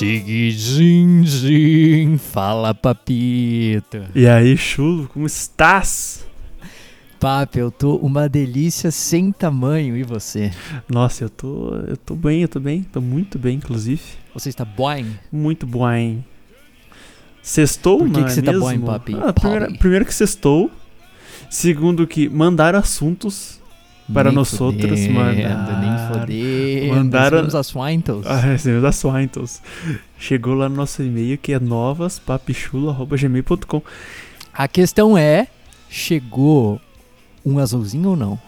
Seguidinho, fala papito. E aí, chulo, como estás? Papo, eu tô uma delícia sem tamanho, e você? Nossa, eu tô, eu tô bem, eu tô bem, tô muito bem, inclusive. Você está boing? Muito bem. Sextou, Por que não que é você tá mesmo? boing, papi? Ah, primeiro, primeiro que sextou. Segundo que mandaram assuntos para Nem nós outros, mandaram. Nem fodendo. Mandaram- as Swintos. Ah, recebeu da Swintos. Chegou lá no nosso e-mail que é novaspapichulo.gmail.com. A questão é, chegou um azulzinho ou não?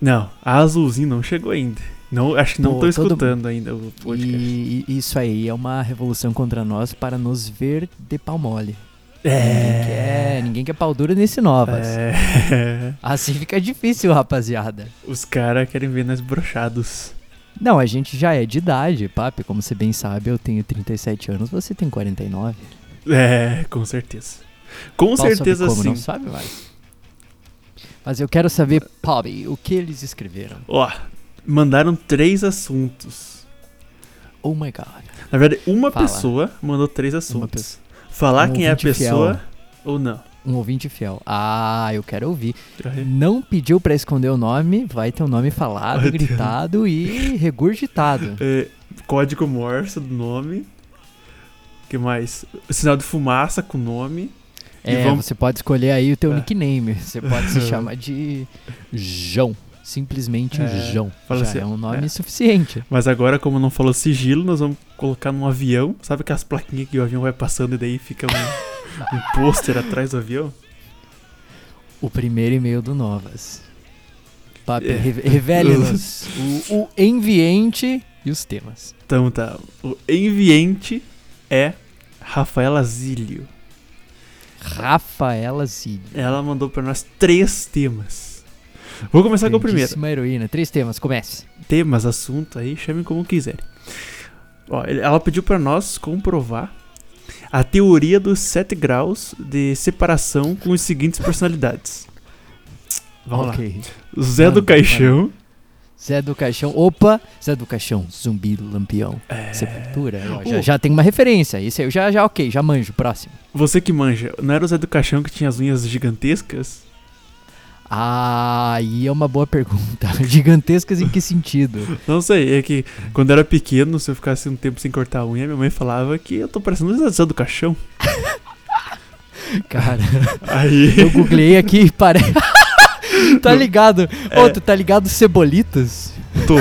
Não, a azulzinho não chegou ainda. Não, acho que não todo- escutando ainda o podcast. E e isso aí é uma revolução contra nós para nos ver de pau mole. É. Ninguém quer, ninguém quer pau duro nesse Novas. É. Assim fica difícil, rapaziada. Os caras querem ver nós brochados. Não, a gente já é de idade, papi. Como você bem sabe, eu tenho 37 anos, você tem 49. É, com certeza. Com sabe certeza como, sim. Não sabe. Mas eu quero saber, Papi, o que eles escreveram? Ó, mandaram três assuntos. Oh my god. Na verdade, uma Fala. pessoa mandou três assuntos. Falar Um quem é a pessoa fiel. ou não. Um ouvinte fiel. Ah, eu quero ouvir. Não pediu pra esconder o nome, vai ter o nome falado, gritado e regurgitado. É, código Morse do nome. que mais? Sinal de fumaça com nome. É, vamos- você pode escolher aí o teu É. nickname. Você pode se chamar de João. Simplesmente É, João. fala Já assim, é um nome é. suficiente. Mas agora, como não falou sigilo, nós vamos colocar num avião. Sabe aquelas plaquinhas que o avião vai passando e daí fica um, um pôster atrás do avião? O primeiro e-mail do Novas. Papi, É. re- revele-nos o, o enviante e os temas. Então tá. O enviante é Rafaela Zílio. Rafaela Zilli. Ela mandou pra nós três temas. Vou começar com o primeiro. Heroína. Três temas, comece. Temas, assunto aí, chamem como quiserem. Ó, ela pediu pra nós comprovar a teoria dos sete graus de separação com as seguintes personalidades. Vamos lá. ok. Zé do Caixão. Zé do Caixão. Opa! Zé do Caixão. Zumbi Lampião. É, Sepultura. Já, já tem uma referência. Isso aí eu já, já, ok, já manjo. Próximo. Você que manja, não era o Zé do Caixão que tinha as unhas gigantescas? Ah, aí é uma boa pergunta. Gigantescas em que sentido? Não sei, é que quando eu era pequeno, se eu ficasse um tempo sem cortar a unha, minha mãe falava que eu tô parecendo o do Caixão. Cara, Aí. eu googlei aqui e parece. tá ligado? Ô, É. tu tá ligado Cebolitas? tô.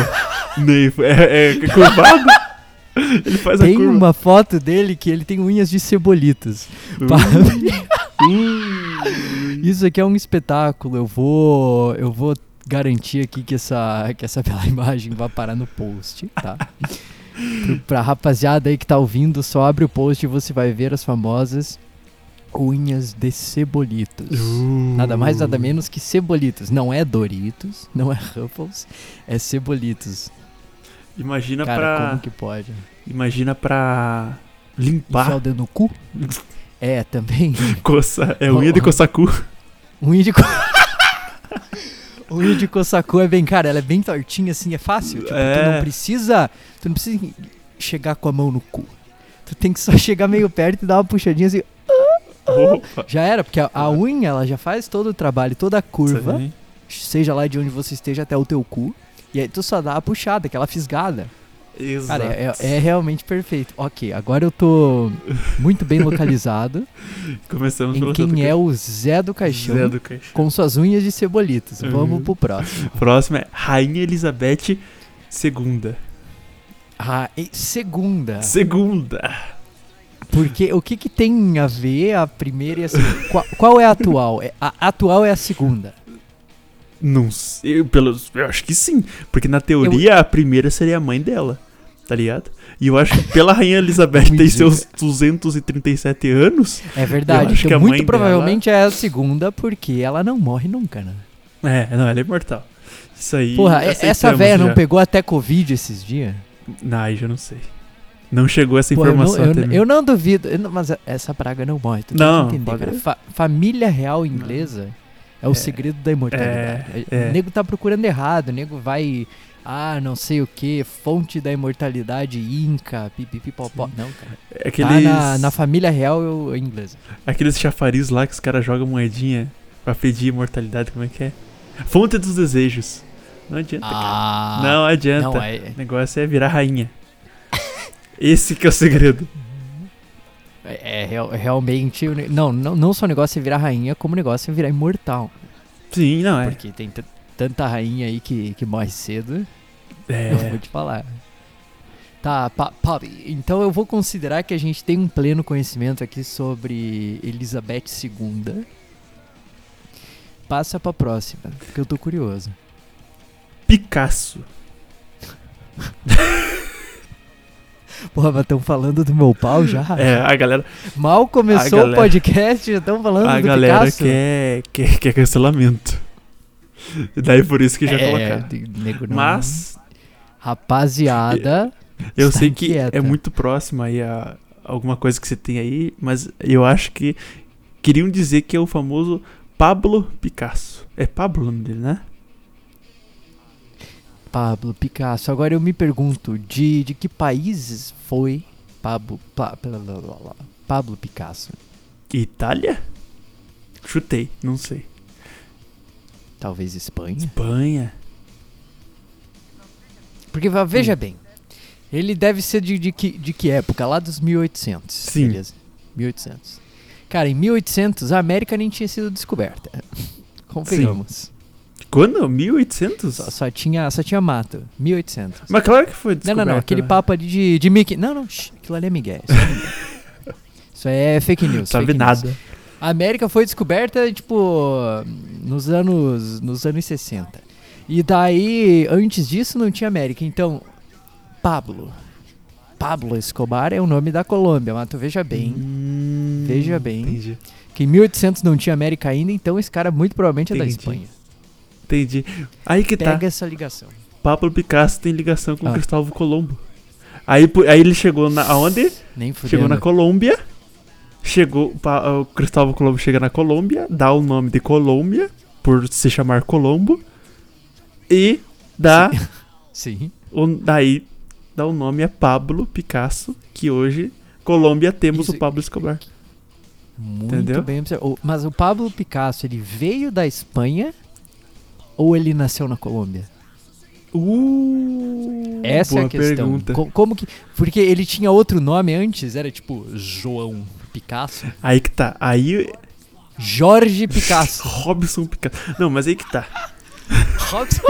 É, é curvado? Ele faz a Tem curva. uma foto dele que ele tem unhas de cebolitas. Pa- uh. Isso aqui é um espetáculo. Eu vou, eu vou garantir aqui que essa, que essa bela imagem vai parar no post, tá? Pro- pra rapaziada aí que tá ouvindo, só abre o post e você vai ver as famosas unhas de cebolitos. Uh. Nada mais, nada menos que cebolitos. Não é Doritos, não é Ruffles, é cebolitos. Imagina Cara, pra. como que pode? Imagina pra. Enfiar Limpar. o dedo no cu? É, também. Coça. É unha de coçar cu. Unha de co... Unha de coçacu é bem, cara, ela é bem tortinha assim, é fácil. Tipo, tu É. não precisa. Tu não precisa chegar com a mão no cu. Tu tem que só chegar meio perto e dar uma puxadinha assim. Opa. Já era, porque a, a unha ela já faz todo o trabalho, toda a curva, Sim. seja lá de onde você esteja até o teu cu. E aí tu só dá a puxada, aquela fisgada. Exato. Cara, é, é realmente perfeito. Ok, agora eu tô muito bem localizado Começamos em pelo quem é o Zé do Ca- Caixão. Zé do Caixão. Com suas unhas de cebolitas. Uhum. Vamos pro próximo. Próximo é Rainha Elizabeth II. Ah, segunda. Segunda. Porque o que, que tem a ver a primeira e a segunda? Qual, qual é a atual? É- A atual é a segunda. Não sei, pelos, eu acho que sim. Porque na teoria a primeira seria a mãe dela, tá ligado? E eu acho que pela Rainha Elizabeth ter diga. seus 237 anos. É Eu verdade. Então, muito provavelmente é a segunda, porque ela não morre nunca, né? É, não, ela é imortal. Isso aí. Porra, essa véia não pegou até Covid esses dias? Não, aí já não sei. Não chegou essa eu, não, informação eu, até mim. eu não duvido. eu não- mas essa praga não morre. Tu Não, tem entender, pode- cara. Fa- família real inglesa é o É, segredo da imortalidade. é, é. O nego tá procurando errado. O nego vai Ah, não sei o que, fonte da imortalidade inca, pipipipopó. Não, cara. É Aqueles, Tá na, na família real eu- inglesa. aqueles chafariz lá que os caras jogam moedinha pra pedir imortalidade, como é que é? Fonte dos desejos. Não adianta, cara. Ah, Não adianta. não, é, O negócio é virar rainha. Esse que é o segredo. é, é real- realmente. Não, não, não só o negócio é virar rainha, como o negócio é virar imortal. Sim, não é. Porque tem tanta rainha aí que, que morre cedo. Eu É. vou te falar. Tá, pa, Pop, então eu vou considerar que a gente tem um pleno conhecimento aqui sobre Elizabeth II. Passa pra próxima, porque eu tô curioso. Picasso. Porra, mas estão falando do meu pau já? É, a galera, Mal começou A o galera- podcast, já estão falando a do galera Picasso. quer, quer, quer cancelamento. E daí por isso que já é, colocaram. não- Mas Rapaziada, eu sei que inquieta. é muito próximo aí a alguma coisa que você tem aí, mas eu acho que queriam dizer que é o famoso Pablo Picasso. É Pablo o nome dele, né? Pablo Picasso. Agora eu me pergunto, de, de que países foi Pablo, Pa- Pablo Picasso? Itália? Chutei, não sei. Talvez Espanha? Espanha. Porque veja Hum. bem, ele deve ser de, de, que, de que época? Lá dos 1800. Sim. Beleza. 1800. Cara, em 1800 a América nem tinha sido descoberta. Convenhamos. Quando? 1800? Só, só tinha, só tinha mato. 1800. Mas claro que foi Não, descoberto. não, não. Aquele né? papo ali de, de Mickey. Não, não. shh, aquilo ali é Miguel. Isso, é Miguel. Isso é fake news. Sabe fake news. A América foi descoberta, tipo, nos anos, nos anos 60. E daí, antes disso, não tinha América. Então, Pablo. Pablo Escobar é o nome da Colômbia, mas tu veja bem Hum, veja bem. Entendi. que em 1800 não tinha América ainda, então esse cara muito provavelmente é da Entendi. Espanha. Entendi. Aí que tá. Pega essa ligação. Pablo Picasso tem ligação com Ah. Cristóvão Colombo. Aí, aí ele chegou na. Aonde? Nem. Chegou na Colômbia. Chegou. O Cristóvão Colombo chega na Colômbia, dá o nome de Colômbia, por se chamar Colombo. E dá. Sim. o, daí dá o nome a Pablo Picasso, que hoje, Colômbia, temos Isso- o Pablo Escobar. Muito Entendeu? bem observado. Mas o Pablo Picasso, ele veio da Espanha ou ele nasceu na Colômbia? Uh, Essa é a questão. pergunta. Co- como que. Porque ele tinha outro nome antes, era tipo João Picasso. Aí que tá. Aí. Jorge Picasso. Robson Picasso. Não, mas aí que tá. Robson.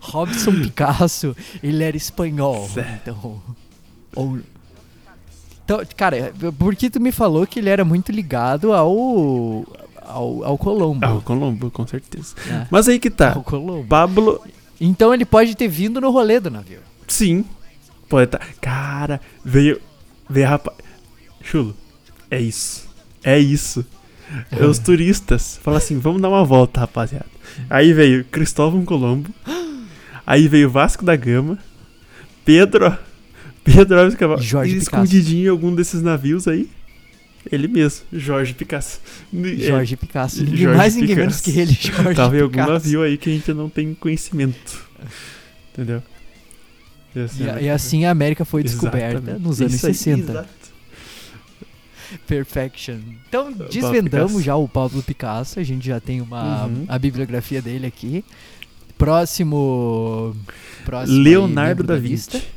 Robson Picasso, ele era espanhol. Certo. Então. Ou. Então, cara, por que tu me falou que ele era muito ligado ao. ao, ao Colombo? Ah, o Colombo, com certeza. né? Mas aí que tá. Ao Colombo. Pablo, Então ele pode ter vindo no rolê do navio. sim. Pode tá. Cara, veio. Veio rapaz. Chulo. É isso. É isso. É os turistas. Fala assim, vamos dar uma volta, rapaziada. Aí veio Cristóvão Colombo. Aí veio Vasco da Gama. Pedro. Pedro Alves Cabral. Jorge Picasso. escondidinho em algum desses navios aí. Ele mesmo, Jorge Picasso. É, Jorge Picasso. Ninguém Jorge mais, ninguém Picasso. menos que ele, Jorge Tava em algum Picasso. navio aí que a gente não tem conhecimento. Entendeu? E assim, E, e assim a América foi descoberta Exatamente. nos anos Isso aí, 60. exato. Perfection. Então, desvendamos já o Pablo Picasso. A gente já tem uma, Uhum. a bibliografia dele aqui. Próximo. próximo aí, Leonardo membro da lista. Vinci.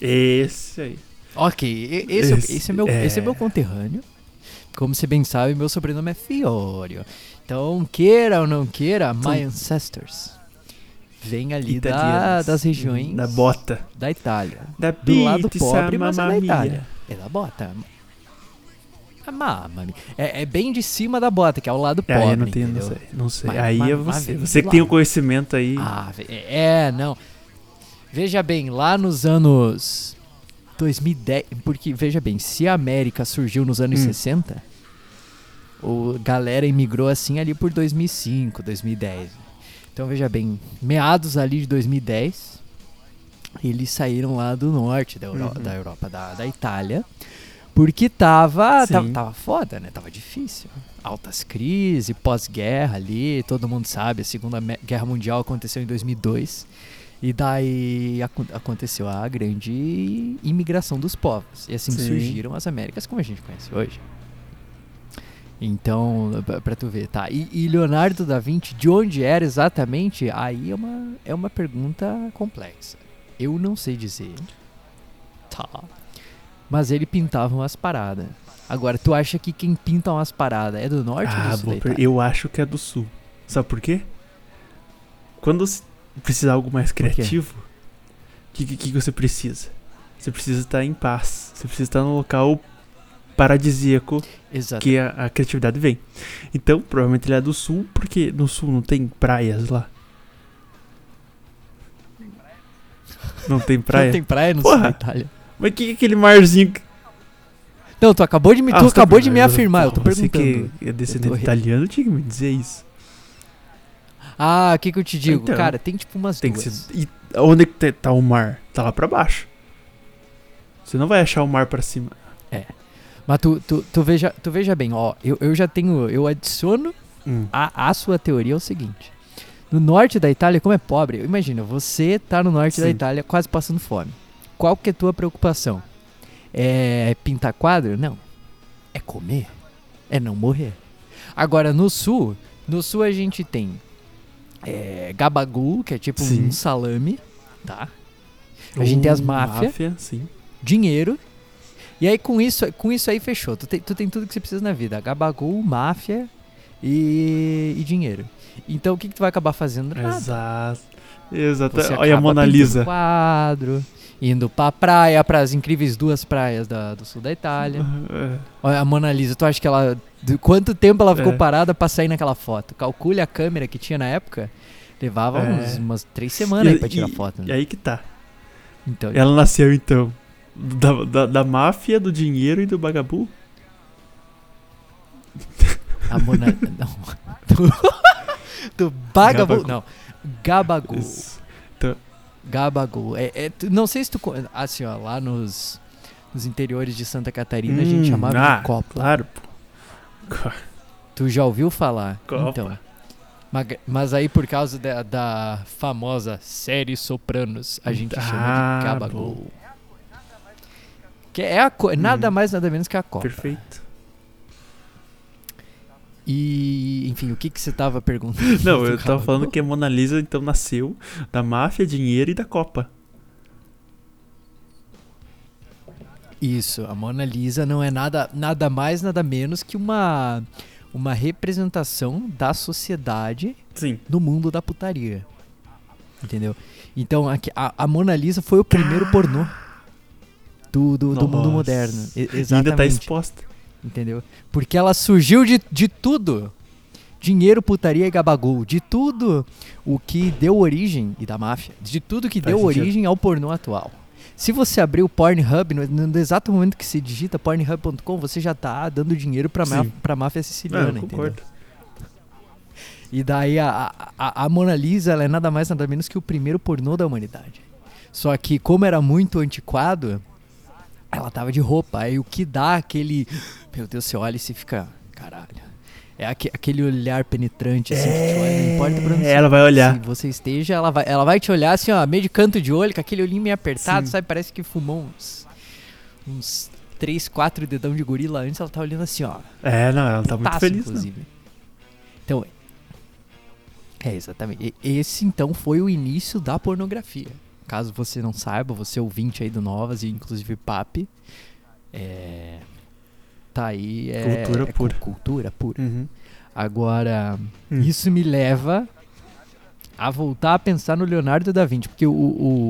Esse aí. Ok, esse, Esse esse, é meu, é. esse é meu conterrâneo. Como você bem sabe, meu sobrenome é Fiorio. Então, queira ou não queira, my ancestors. Vem ali da, das regiões Da bota. da Itália. Da Do lado pizza, pobre, mas é da. Itália. É da bota. A mamma mia. É, é bem de cima da bota, que é o lado É, pobre. aí não tenho, não sei. Não sei. Mas- aí mas- é você. Você que tem o conhecimento aí. Ah, é, não. Veja bem, lá nos anos 2010, porque veja bem, se a América surgiu nos anos Hum. 60, o galera imigrou assim ali por 2005, 2010. Então veja bem, meados ali de 2010, eles saíram lá do norte da, Euro- Uhum. da Europa, da, da Itália, Porque tava, Sim. tava, tava foda, né? Tava difícil. Altas crises, pós-guerra ali, todo mundo sabe, a Segunda Guerra Mundial aconteceu em 2002. E daí acon- aconteceu a grande imigração dos povos. E assim Sim. surgiram as Américas como a gente conhece hoje. Então, pra- pra tu ver, tá. E, e Leonardo da Vinci, de onde era exatamente? Aí é uma, é uma pergunta complexa. Eu não sei dizer. Tá. Mas ele pintava umas paradas. Agora, tu acha que quem pinta umas paradas é do norte ou Ah, do sul? boa eu acho que é do sul. Sabe por quê? Quando se precisa de algo mais criativo, o que, que, que você precisa? Você precisa estar em paz. Você precisa estar num local paradisíaco Exato. que a, a criatividade vem. Então, provavelmente ele é do sul, porque no sul não tem praias lá. Não tem praia? Não tem praia no Porra. sul da Itália. Mas que que é aquele marzinho que... Não, tu acabou de me, Ah, tu você tá acabou de me perguntando. afirmar, eu tô Porra, você perguntando. que é descendente tô- italiano, tinha que me dizer isso. Ah, o que que eu te digo? Então, Cara, tem tipo umas Tem que duas. ser. E onde é que tá o mar? Tá lá pra baixo. Você não vai achar o mar pra cima. Mas tu, tu, tu, veja, tu veja bem, ó, eu, eu já tenho, eu adiciono a, a sua teoria o seguinte. No norte da Itália, como é pobre, imagina, você tá no norte da Sim. Itália quase passando fome. Qual que é a tua preocupação? É pintar quadro? Não. É comer? É não morrer. Agora, no sul, no sul a gente tem é, gabagool, que é tipo Sim. um salame, tá? A gente tem as Uh, máfia. Máfia, sim. dinheiro. E aí com isso, com isso aí fechou. Tu tem, tu tem tudo que você precisa na vida. Gabagool, máfia e, e dinheiro. Então o que, que tu vai acabar fazendo? Nada. Exato. Exato. Você Olha a Mona Lisa. quadro, indo pra praia, pras incríveis duas praias da- do sul da Itália. É. Olha a Mona Lisa, tu acha que ela. De quanto tempo ela ficou É. parada pra sair naquela foto? Calcule a câmera que tinha na época. Levava É. uns, umas três semanas aí pra E- tirar e- foto. E Né? aí que tá. Então, Ela nasceu então da, da, da máfia, do dinheiro e do bagabu. A Mona. Não. Do, do Bagabu. Gabagool. Não. Gabagool. Isso. Gabagool. É, é, tu- não sei se tu. Assim, ó, lá nos, nos interiores de Santa Catarina a gente Hum, chamava ah, de copa. Claro, pô. Tu já ouviu falar? Copa. Então. Mas, aí, por causa da, da famosa série Sopranos, a gente chama Ah, de Gabagool. Que é a co- nada Hum. mais, nada menos que a Copa. Perfeito. E, enfim, o que que você tava perguntando? Não, eu tava Gabagool? falando que a Mona Lisa então nasceu da máfia, dinheiro e da Copa. Isso, a Mona Lisa não é nada, nada mais, nada menos que uma, uma representação da sociedade Sim. no mundo da putaria. Entendeu? Então, a, a Mona Lisa foi o primeiro pornô do, do, do mundo moderno. E- ainda tá exatamente. exposta. Entendeu? Porque ela surgiu de, de tudo. Dinheiro, putaria e gabagol. De tudo o que deu origem, e da máfia, de tudo que Faz deu sentido. origem ao pornô atual. Se você abrir o Pornhub, no, no exato momento que você digita pornhub.com, você já tá dando dinheiro pra, má, Sim. pra máfia Não, siciliana, eu entendeu? concordo. E daí a, a, a Mona Lisa ela é nada mais nada menos que o primeiro pornô da humanidade. Só que como era muito antiquado, ela tava de roupa. Aí o que dá aquele. Meu Deus, você olha e você fica. Caralho. É aque- aquele olhar penetrante, assim, que te olha, não importa pra onde É, ela vai olhar. se você esteja, ela vai, ela vai te olhar assim, ó, meio de canto de olho, com aquele olhinho meio apertado, Sim. sabe? Parece que fumou uns. Uns 3, 4 dedão de gorila antes, ela tá olhando assim, ó. É, não, ela tá muito Putaço, feliz. Não. inclusive. Então, é exatamente. E- Esse então foi o início da pornografia. Caso você não saiba, você ouvinte aí do Novas e inclusive Papi, é, tá aí é Cultura é pura. cultura pura. Uhum. Agora, Hum. isso me leva a voltar a pensar no Leonardo da Vinci, porque o,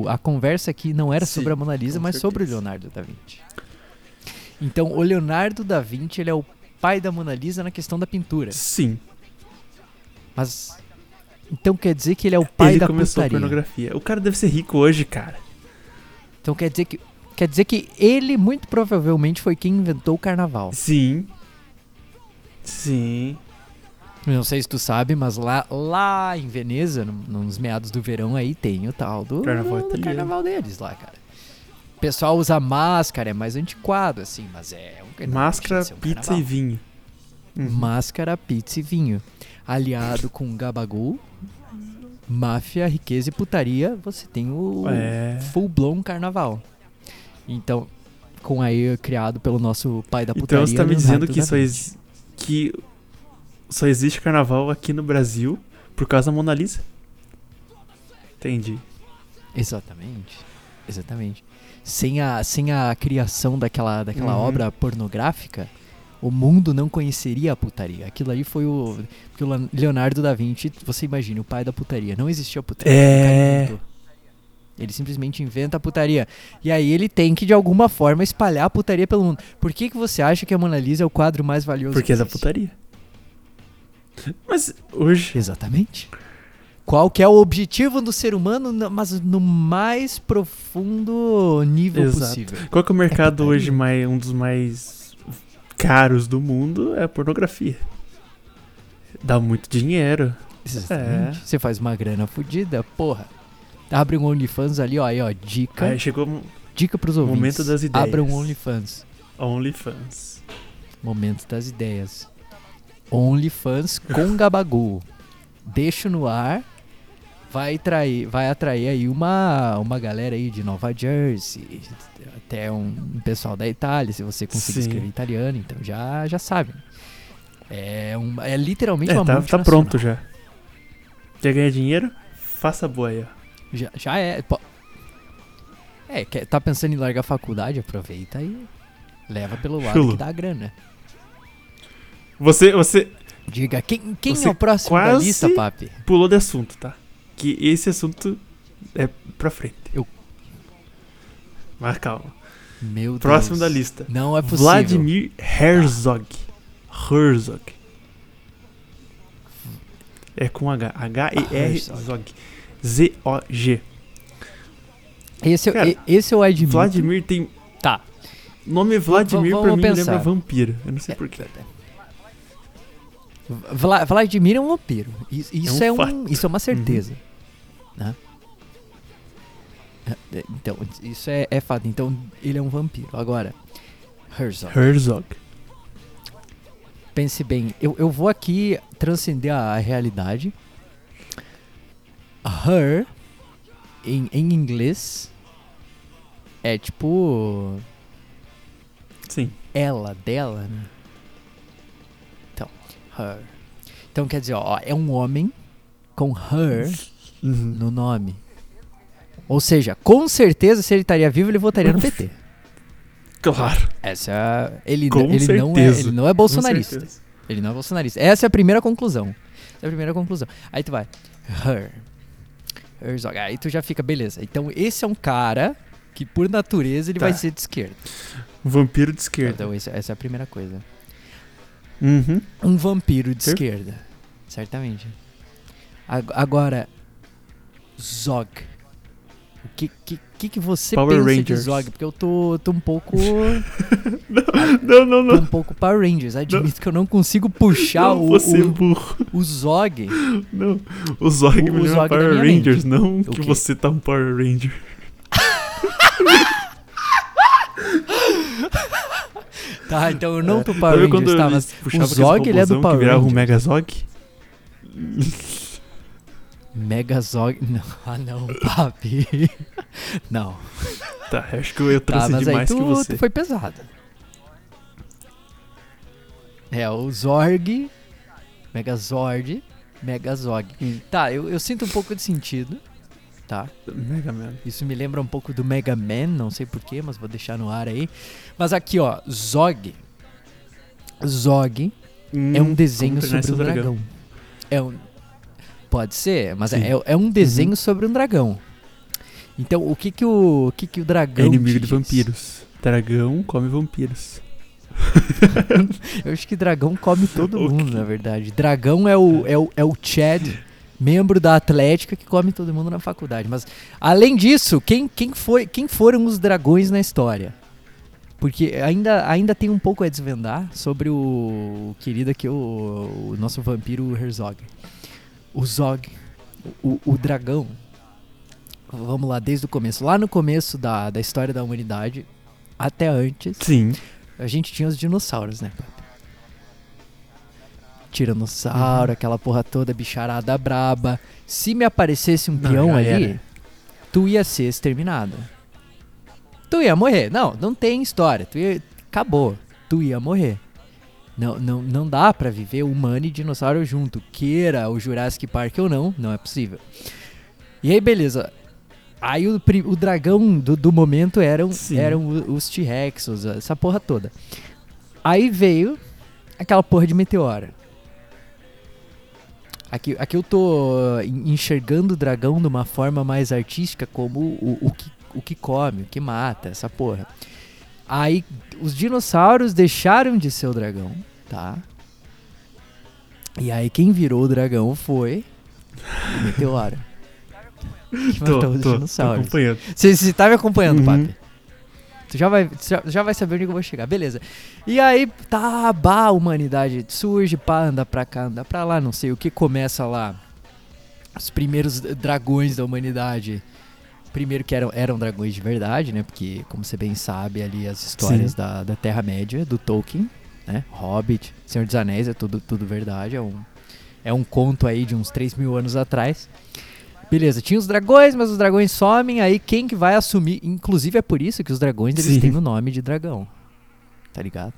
o- a conversa aqui não era Sim, sobre a Mona Lisa, mas sobre o certeza. Leonardo da Vinci. Então, o Leonardo da Vinci, ele é o pai da Mona Lisa na questão da pintura. Sim. Mas então quer dizer que ele é o pai Ele da começou a putaria. pornografia. O cara deve ser rico hoje, cara. Então quer dizer que quer dizer que ele muito provavelmente foi quem inventou o carnaval. Sim. Sim. Não sei se tu sabe, mas lá, lá em Veneza, no- nos meados do verão aí tem o tal do Carnaval do carnaval deles lá, cara. pessoal usa máscara, é mais antiquado, assim, mas é um Máscara, ser um pizza carnaval. e vinho. Uhum. Máscara, pizza e vinho. Aliado com gabagool, máfia, riqueza e putaria, você tem o É. full blown carnaval. Então, com aí criado pelo nosso pai da putaria. Então você tá me dizendo que só, ex- que só existe carnaval aqui no Brasil por causa da Mona Lisa? Entendi. Exatamente. Exatamente. Sem a, sem a criação daquela, daquela Uhum. obra pornográfica, o mundo não conheceria a putaria. Aquilo ali foi o. Porque o Leon- Leonardo da Vinci, você imagina, o pai da putaria. Não existia putaria. É. Ele simplesmente inventa a putaria. E aí ele tem que, de alguma forma, espalhar a putaria pelo mundo. Por que, que você acha que a Mona Lisa é o quadro mais valioso Porque que é da putaria. Mas hoje. Exatamente. Qual que é o objetivo do ser humano, no- mas no mais profundo nível Exato. possível? Qual que é o mercado putaria. hoje mais, um dos mais caros do mundo? É a pornografia. Dá muito dinheiro. Exatamente. Você faz uma grana fodida, porra. Abre um OnlyFans ali, ó, aí, ó, dica. Aí chegou um dica pros ouvintes. momento das ideias. Abra um OnlyFans. OnlyFans. Momento das ideias. OnlyFans com Gabagu. Deixo no ar. Vai atrair, vai atrair aí uma, uma galera aí de Nova Jersey, até um pessoal da Itália, se você conseguir Sim. escrever italiano, então já, já sabe. É, um, é literalmente É, uma tá, tá pronto já. Quer ganhar dinheiro? Faça ó. Já, já é. É, quer, tá pensando em largar a faculdade? Aproveita e leva pelo lado Chulo. que dá a grana. Você, você Diga, quem, quem Você é o próximo da lista, papi? pulou de assunto, tá? Que esse assunto é pra frente. Eu- Mas calma. Meu Próximo Deus. da lista. Não é possível. Vladimir Herzog. Herzog. É com H. H-E-R Herzog. Zog. Z-O-G. Esse, Cara, e- esse eu admito. Vladimir tem. Tá. Nome Vladimir vamos pra mim pensar. lembra vampiro. Eu não sei porquê. Vla- Vladimir é um vampiro. Isso, isso um é, um, isso é uma certeza. Né? É, Então, isso é, é fato. Então, ele é um vampiro. Agora, Herzog. Herzog. Pense bem, eu, eu vou aqui transcender a, a realidade. Her, em, em inglês, é tipo Sim. ela, dela, né? Então, her. Então quer dizer, ó, é um homem com her Uhum. no nome. Ou seja, com certeza, se ele estaria vivo, ele votaria no PT. Claro. Essa é ele, Com ele não é, ele não é bolsonarista. Ele não é bolsonarista. Essa é a primeira conclusão. Essa é a primeira conclusão. Aí tu vai. Her. Herzog. Aí tu já fica, beleza. Então esse é um cara que, por natureza, ele Tá. vai ser de esquerda. Vampiro de esquerda. Então esse- essa é a primeira coisa. Uhum. Um vampiro de esquerda. Certamente. Ag- Agora, Zog. O que, que, que, que você Power pensa de Rangers. Zog? Porque eu tô, tô um pouco. Não, não, tô não. um pouco Power Rangers. Admito que eu não consigo puxar não, o, você é o, burro. o Zog. Não. O Zog O- me o lembra da Power minha mente. Rangers, não O que quê? você tá um Power Ranger. Tá, então eu não tô Power Sabe Rangers, tá, mas o Zog, ele é do Power que virava um Rangers. Megazog? Megazog. Não, ah, não, papi. Não. Tá, acho que eu Tá, trouxe aí demais tu, que você. foi pesado. É, o Zorg, Megazord, Megazog. Hum. Tá, eu, eu sinto um pouco de sentido, tá? Mega Man. Isso me lembra um pouco do Mega Man, não sei porquê, mas vou deixar no ar aí. Mas aqui, ó, Zog. Zog é um Hum, desenho sobre um seu dragão. É um... Pode ser, mas. Uhum. é, é um desenho sobre um dragão. Então, o que que o, o que que o dragão É inimigo te de diz? vampiros. Dragão come vampiros. Eu acho que dragão come todo mundo, na verdade. Dragão é o, é o, é o Chad, membro da Atlética, que come todo mundo na faculdade. Mas, além disso, quem, quem, foi, quem foram os dragões na história? Porque ainda, ainda tem um pouco a desvendar sobre o, o querido aqui, o, o nosso vampiro Herzog. O Zog, o, o dragão, Vamos lá, desde o começo. Lá no começo da, da história da humanidade, até antes, Sim. a gente tinha os dinossauros, né? papi? Tiranossauro, Uhum. aquela porra toda, bicharada braba. Se me aparecesse um Não, peão ali, era. tu ia ser exterminado. Tu ia morrer. Não, não tem história. Tu ia... Acabou. Tu ia morrer. Não, não, não dá pra viver humano e dinossauro junto. Queira o Jurassic Park ou não, não é possível. E aí, beleza. Aí o, o dragão do, do momento eram, Sim. eram os T-Rex, os- essa porra toda. Aí veio aquela porra de meteora. Aqui, aqui eu tô en- enxergando o dragão de uma forma mais artística como o, o, que, o que come, o que mata, essa porra. Aí os dinossauros deixaram de ser o dragão, tá? E aí quem virou o dragão foi o meteoro. Que Tô, matou os tô, tô dinossauros. acompanhando. Você, você tá me acompanhando, Uhum. papi? Tu já vai, já, já vai saber onde eu vou chegar, beleza. E aí, tá, bah, a humanidade surge, pá, anda pra cá, anda pra lá, não sei o que começa lá. Os primeiros dragões da humanidade. Primeiro que eram, eram dragões de verdade, né? Porque, como você bem sabe, ali as histórias Sim. da, da Terra-média, do Tolkien, né? Hobbit, Senhor dos Anéis, é tudo, tudo verdade. É um, é um conto aí de uns 3 mil anos atrás. Beleza, tinha os dragões, mas os dragões somem, aí quem que vai assumir? Inclusive é por isso que os dragões eles Sim. têm o nome de dragão. Tá ligado?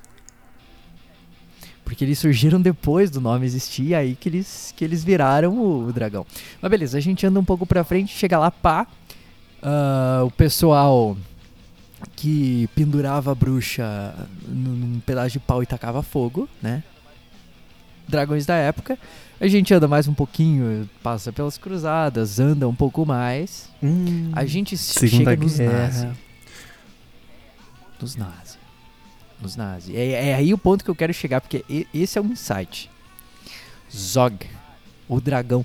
Porque eles surgiram depois do nome existir, e aí que eles, que eles viraram o, o dragão. Mas beleza, a gente anda um pouco pra frente, chega lá, pá. Ah, o pessoal que pendurava a bruxa num, pedaço de pau e tacava fogo, né? Dragões da época. A gente anda mais um pouquinho, passa pelas cruzadas, anda um pouco mais. Hum, A gente chega nos nazi. Nos nazi. Nos nazi. É, é aí o ponto que eu quero chegar, porque esse é um insight. Zog, o dragão.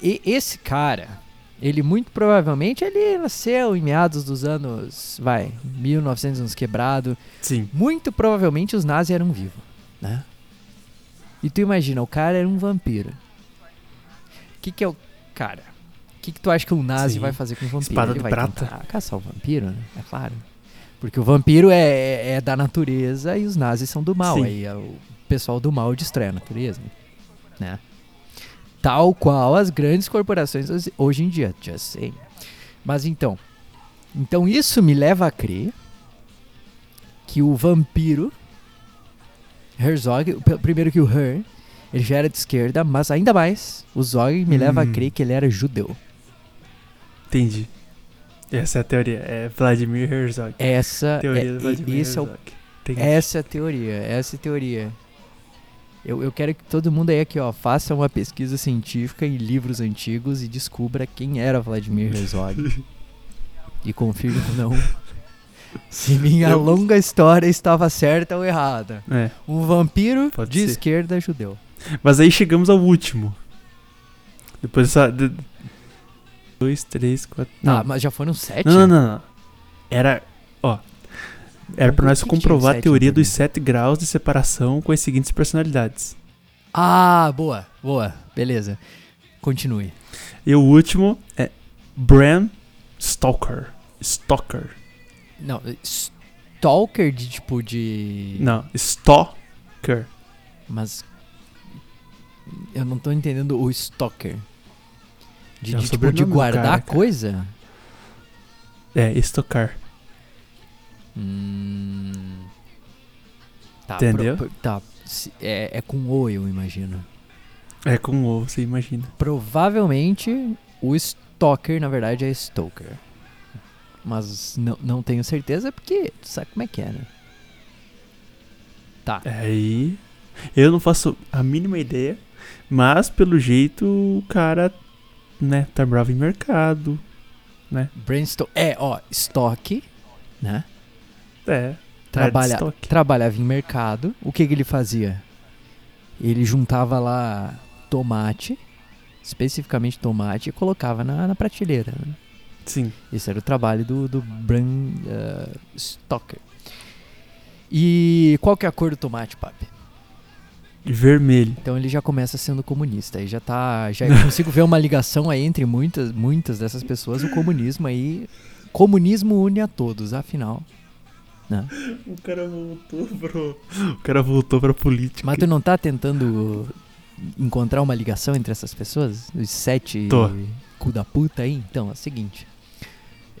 E esse cara, ele muito provavelmente ele nasceu em meados dos anos, vai, 1900 uns quebrado. Sim. Muito provavelmente os nazis eram vivos, né? E tu imagina, o cara era um vampiro. O que que é o cara? O que que tu acha que um nazi Sim. vai fazer com um vampiro? Espada Ele de prata. tentar caçar o vampiro, né? É claro. Porque o vampiro é, é- é da natureza e os nazis são do mal. Sim. Aí é o pessoal do mal destrói a natureza, né? Tal qual as grandes corporações hoje- em dia, just saying. Mas então, então isso me leva a crer que o vampiro Herzog, primeiro que o Her, ele já era de esquerda, mas ainda mais, o Zog me leva a Hum. crer que ele era judeu. Entendi. Essa é a teoria. É Vladimir Herzog. Essa Teoria é, Vladimir esse é o Herzog. Entendi. Essa é a teoria, essa é a teoria. Eu, eu quero que todo mundo aí aqui, ó, faça uma pesquisa científica em livros antigos e descubra quem era Vladimir Herzog. e confirme ou não se minha Eu- longa história estava certa ou errada. É. Um vampiro Pode de ser. esquerda judeu. Mas aí chegamos ao último. Depois dessa. de- Dois, três, quatro. Não, Não, mas já foram sete? não, não, não, não. Era. Ó. Era pra Por nós comprovar a teoria dos sete graus de separação com as seguintes personalidades. Ah, boa, boa. Beleza. Continue. E o último é Bram Stoker. Stoker. Não, stalker de tipo de. Não, Stalker. Mas. Eu não tô entendendo o stalker. De, É de, tipo, de guardar cara. coisa? É, estocar. Hum. Tá, Entendeu? pro- tá. É, é com O, eu imagino. É com o, você imagina. Provavelmente o stalker, na verdade, é stalker. Mas não, não tenho certeza porque tu sabe como é que é, né? Tá. Aí. Eu não faço a mínima ideia. Mas pelo jeito o cara, né, tá bravo em mercado. Brainstorm. É, ó, estoque, né? É. Trabalha, trabalhava em mercado. O que, que ele fazia? Ele juntava lá tomate, especificamente tomate, e colocava na, na prateleira. né? Sim. Esse era o trabalho do, do Bram eh, Stoker. E qual que é a cor do tomate, papi? Vermelho. Então ele já começa sendo comunista. Aí já tá. Já consigo ver uma ligação aí entre muitas, muitas dessas pessoas. O comunismo aí. Comunismo une a todos, afinal. Né? O cara voltou pro. O cara voltou pra política. Mas tu não tá tentando encontrar uma ligação entre essas pessoas? Os sete Tô. cu da puta aí? Então, é o seguinte.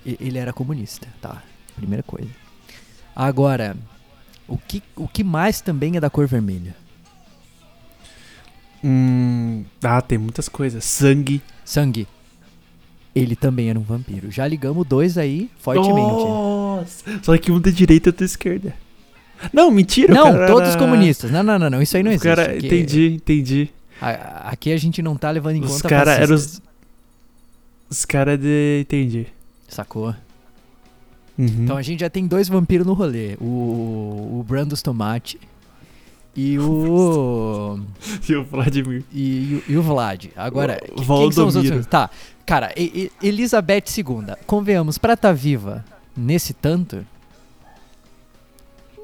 Ele era comunista, tá? Primeira coisa. Agora, o que, o que mais também é da cor vermelha? Hum. Ah, tem muitas coisas. Sangue. Sangue. Ele também era um vampiro. Já ligamos dois aí fortemente. Nossa! Só que um da direita e outro da esquerda. Não, mentira. não, cara todos comunistas. Não, não, não, não. Isso aí não existe. cara, Aqui- entendi, entendi. a- aqui a gente não tá levando em Os conta cara eram os. Os caras de. Entendi. Sacou? Uhum. Então a gente já tem dois vampiros no rolê. O, o Brandos Tomate e o. E o Vladimir. E, e o- e o Vlad. Agora, O que- quem são os outros? Tá, cara, E- E- Elizabeth II. Convenhamos, pra tá viva nesse tanto.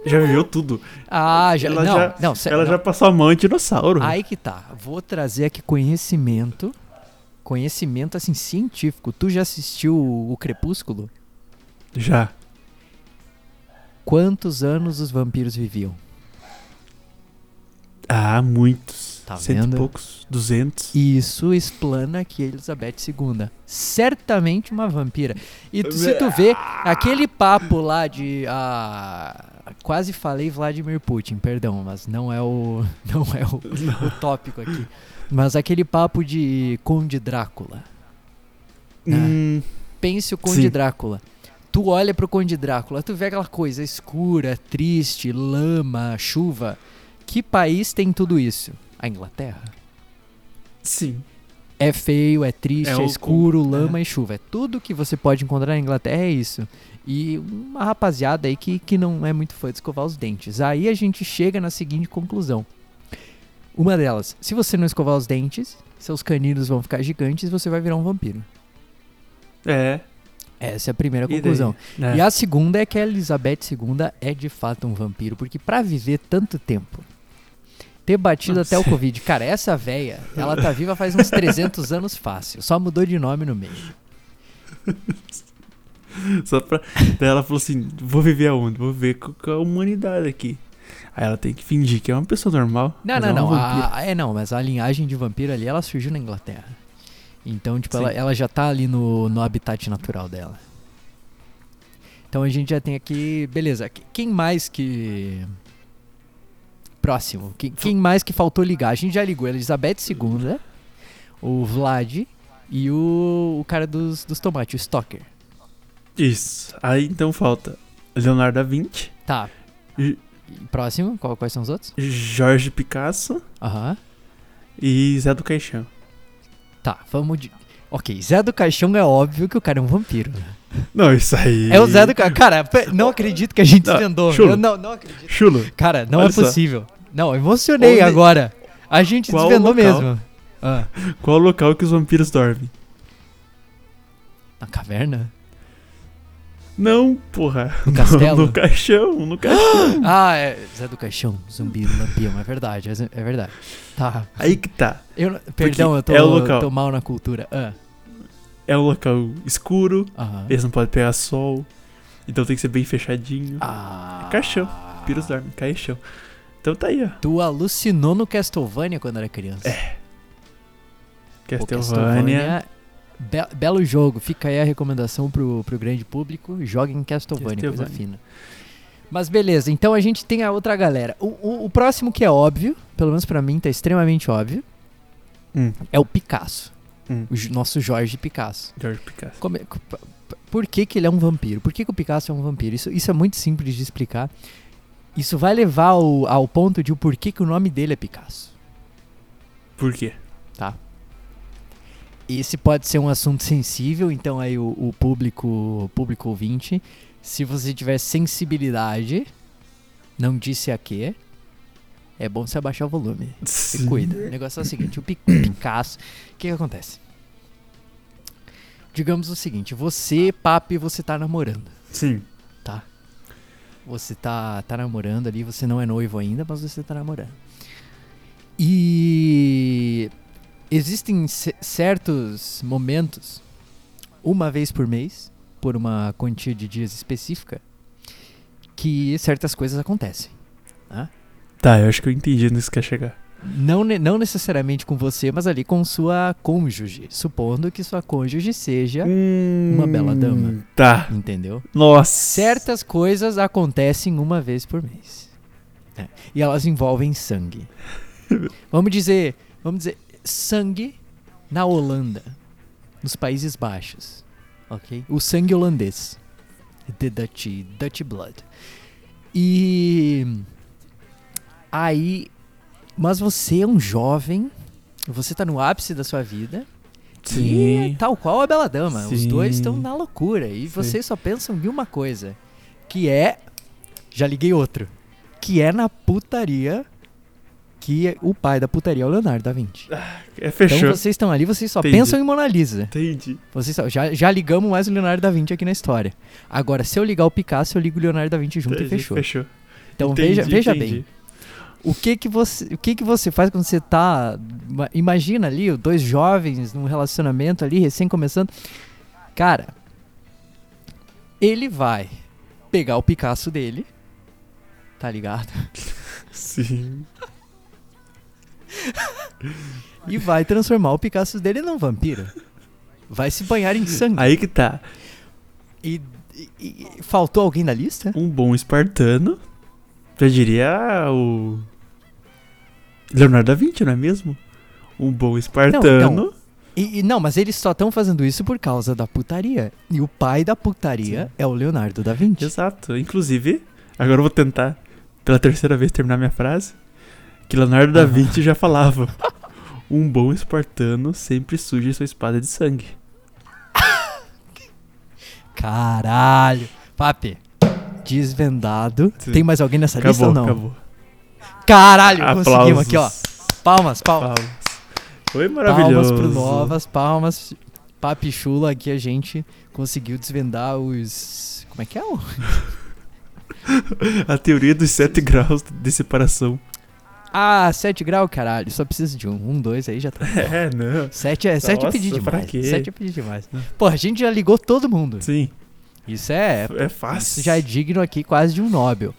Já viveu tudo. Ah, já. Ela não, já- não, Ela não. já passou a mão em dinossauro. Aí que tá. Vou trazer aqui conhecimento. Conhecimento assim científico. Tu já assistiu o Crepúsculo? Já. Quantos anos os vampiros viviam? Ah, muitos. Tá Cento vendo? e poucos. Duzentos. Isso explana que Elizabeth II. Certamente uma vampira. E tu- se tu vê aquele papo lá de. ah, quase falei Vladimir Putin, perdão, mas não é o. Não é o, o tópico aqui. Mas aquele papo de Conde Drácula. Hum, Pense o Conde Sim. Drácula. Tu olha pro Conde Drácula, tu vê aquela coisa escura, triste, lama, chuva. Que país tem tudo isso? A Inglaterra. sim. É feio, é triste, É é, escuro, o- lama e chuva. É tudo que você pode encontrar na Inglaterra é isso. E uma rapaziada aí que, que não é muito fã de escovar os dentes. Aí a gente chega na seguinte conclusão. Uma delas, se você não escovar os dentes, seus caninos vão ficar gigantes e você vai virar um vampiro. É. Essa é a primeira E conclusão. É. E a segunda é que a Elizabeth II é de fato um vampiro, porque pra viver tanto tempo, ter batido Não até o. Covid, cara, essa véia, ela tá viva faz uns 300 anos fácil, só mudou de nome no meio. Só pra. Daí ela falou assim: vou viver aonde? Vou viver com a humanidade aqui. Aí ela tem que fingir que é uma pessoa normal. Não, não, é não, vampiro. a, é não, mas a linhagem de vampiro ali, ela surgiu na Inglaterra. Então, tipo, ela, Sim. ela já tá ali no, no habitat natural dela. Então a gente já tem aqui, beleza, que- quem mais que... Próximo, quem, quem mais que faltou ligar? A gente já ligou Elizabeth II, o Vlad e o, o cara dos, dos tomates, o Stalker. Isso. Aí então falta Leonardo da Vinci, Tá. E- E Próximo, qual- quais são os outros? Jorge Picasso Aham. e Zé do Caixão. Tá, vamos de... Ok, Zé do Caixão é óbvio que o cara é um vampiro. Não, isso aí. É o Zé do Caixão. Cara, não acredito que a gente Não, desvendou. chulo. Eu não, não acredito. Chulo. Cara, não Olha é só. possível. Não, emocionei Onde- agora. A gente Qual desvendou local? mesmo. Ah, Qual o local que os vampiros dormem? na caverna? Não, porra. No castelo? No caixão, no caixão. Ah, é Zé do Caixão, zumbi do lampião, é verdade, é, é verdade. Tá. Aí que tá. Eu, perdão, eu tô, é o local. tô mal na cultura. Ah, É um local escuro, aham. eles não podem pegar sol. Então tem que ser bem fechadinho. Ah. Caixão. Vampiros dormem, caixão. Então tá aí, ó. Tu alucinou no Castlevania quando era criança. É. Castlevania. Be- belo jogo, fica aí a recomendação pro, pro grande público. Joguem Castlevania, coisa Castlevania. fina. Mas beleza, então a gente tem a outra galera. O, o- o próximo que é óbvio, pelo menos pra mim tá extremamente óbvio, Hum. é o Picasso. Hum. O nosso Jorge Picasso. George Picasso. Como é- por que, que ele é um vampiro? Por que, que o Picasso é um vampiro? Isso, isso é muito simples de explicar. Isso vai levar ao, ao ponto de o porquê que o nome dele é Picasso. Por quê? Esse pode ser um assunto sensível, então aí o, o público, o público ouvinte, se você tiver sensibilidade, não disse a quê, é bom você abaixar o volume. Se cuida. O negócio é o seguinte, o Pi- Picasso, o que, que acontece? Digamos o seguinte, você, papi, você tá namorando, Sim. tá? Você tá, tá namorando ali, você não é noivo ainda, mas você tá namorando. E existem ce- certos momentos, uma vez por mês, por uma quantia de dias específica, que certas coisas acontecem. Tá, eu acho que eu entendi onde isso quer chegar. Não, não necessariamente com você, mas ali com sua cônjuge. Supondo que sua cônjuge seja. uma bela dama. Tá. Entendeu? Nossa. Certas coisas acontecem uma vez por mês. É. E elas envolvem sangue. vamos dizer. Vamos dizer. Sangue na Holanda. Nos Países Baixos. Ok? O sangue holandês. The Dutch, Dutch Blood. E. Aí. Mas você é um jovem. Você tá no ápice da sua vida. E é Sim. tal qual a Bela Dama. Os Sim. dois estão na loucura. E Sim. vocês só pensam em uma coisa. Que é. Já liguei outro. Que é na putaria. Que o pai da putaria é o Leonardo da Vinci. É, fechou. Então vocês estão ali, vocês só Entendi. pensam em Mona Lisa. Entendi. Vocês só- já, já ligamos mais o Leonardo da Vinci aqui na história. Agora, se eu ligar o Picasso, eu ligo o Leonardo da Vinci junto Entendi, e fechou. Fechou. Então Entendi, veja, veja entendi. bem. O que que você, o que que você faz quando você tá, ma- imagina ali, dois jovens num relacionamento ali, recém começando. Cara, ele vai pegar o Picasso dele, tá ligado? Sim. E vai transformar o Picasso dele num vampiro. Vai se banhar em sangue. Aí que tá. E, e- e- faltou alguém na lista? Um bom espartano. Eu diria o. Leonardo da Vinci, não é mesmo? Um bom espartano. não. E, e não, mas eles só estão fazendo isso por causa da putaria. E o pai da putaria Sim. é o Leonardo da Vinci. Exato. Inclusive, agora eu vou tentar, pela terceira vez, terminar minha frase. Que Leonardo da. Vinci já falava. Um bom espartano sempre suja sua espada de sangue. Caralho. Papi, desvendado. Sim. Tem mais alguém nessa lista Acabou, ou não? acabou. Caralho, Aplausos. conseguimos aqui, ó. Palmas, palmas. Palmas. Foi Palmas maravilhoso. pro Novas, palmas. Papi Chula, aqui a gente conseguiu desvendar os... Como é que é? o- A teoria dos sete graus de separação. Ah, 7 graus, caralho. Só precisa de um. Um, dois aí já tá. É, não. 7 é, é pedir demais. quê? 7 é pedir demais. Pô, a gente já ligou todo mundo. Sim, Isso é é fácil. Isso já é digno aqui quase de um Nobel.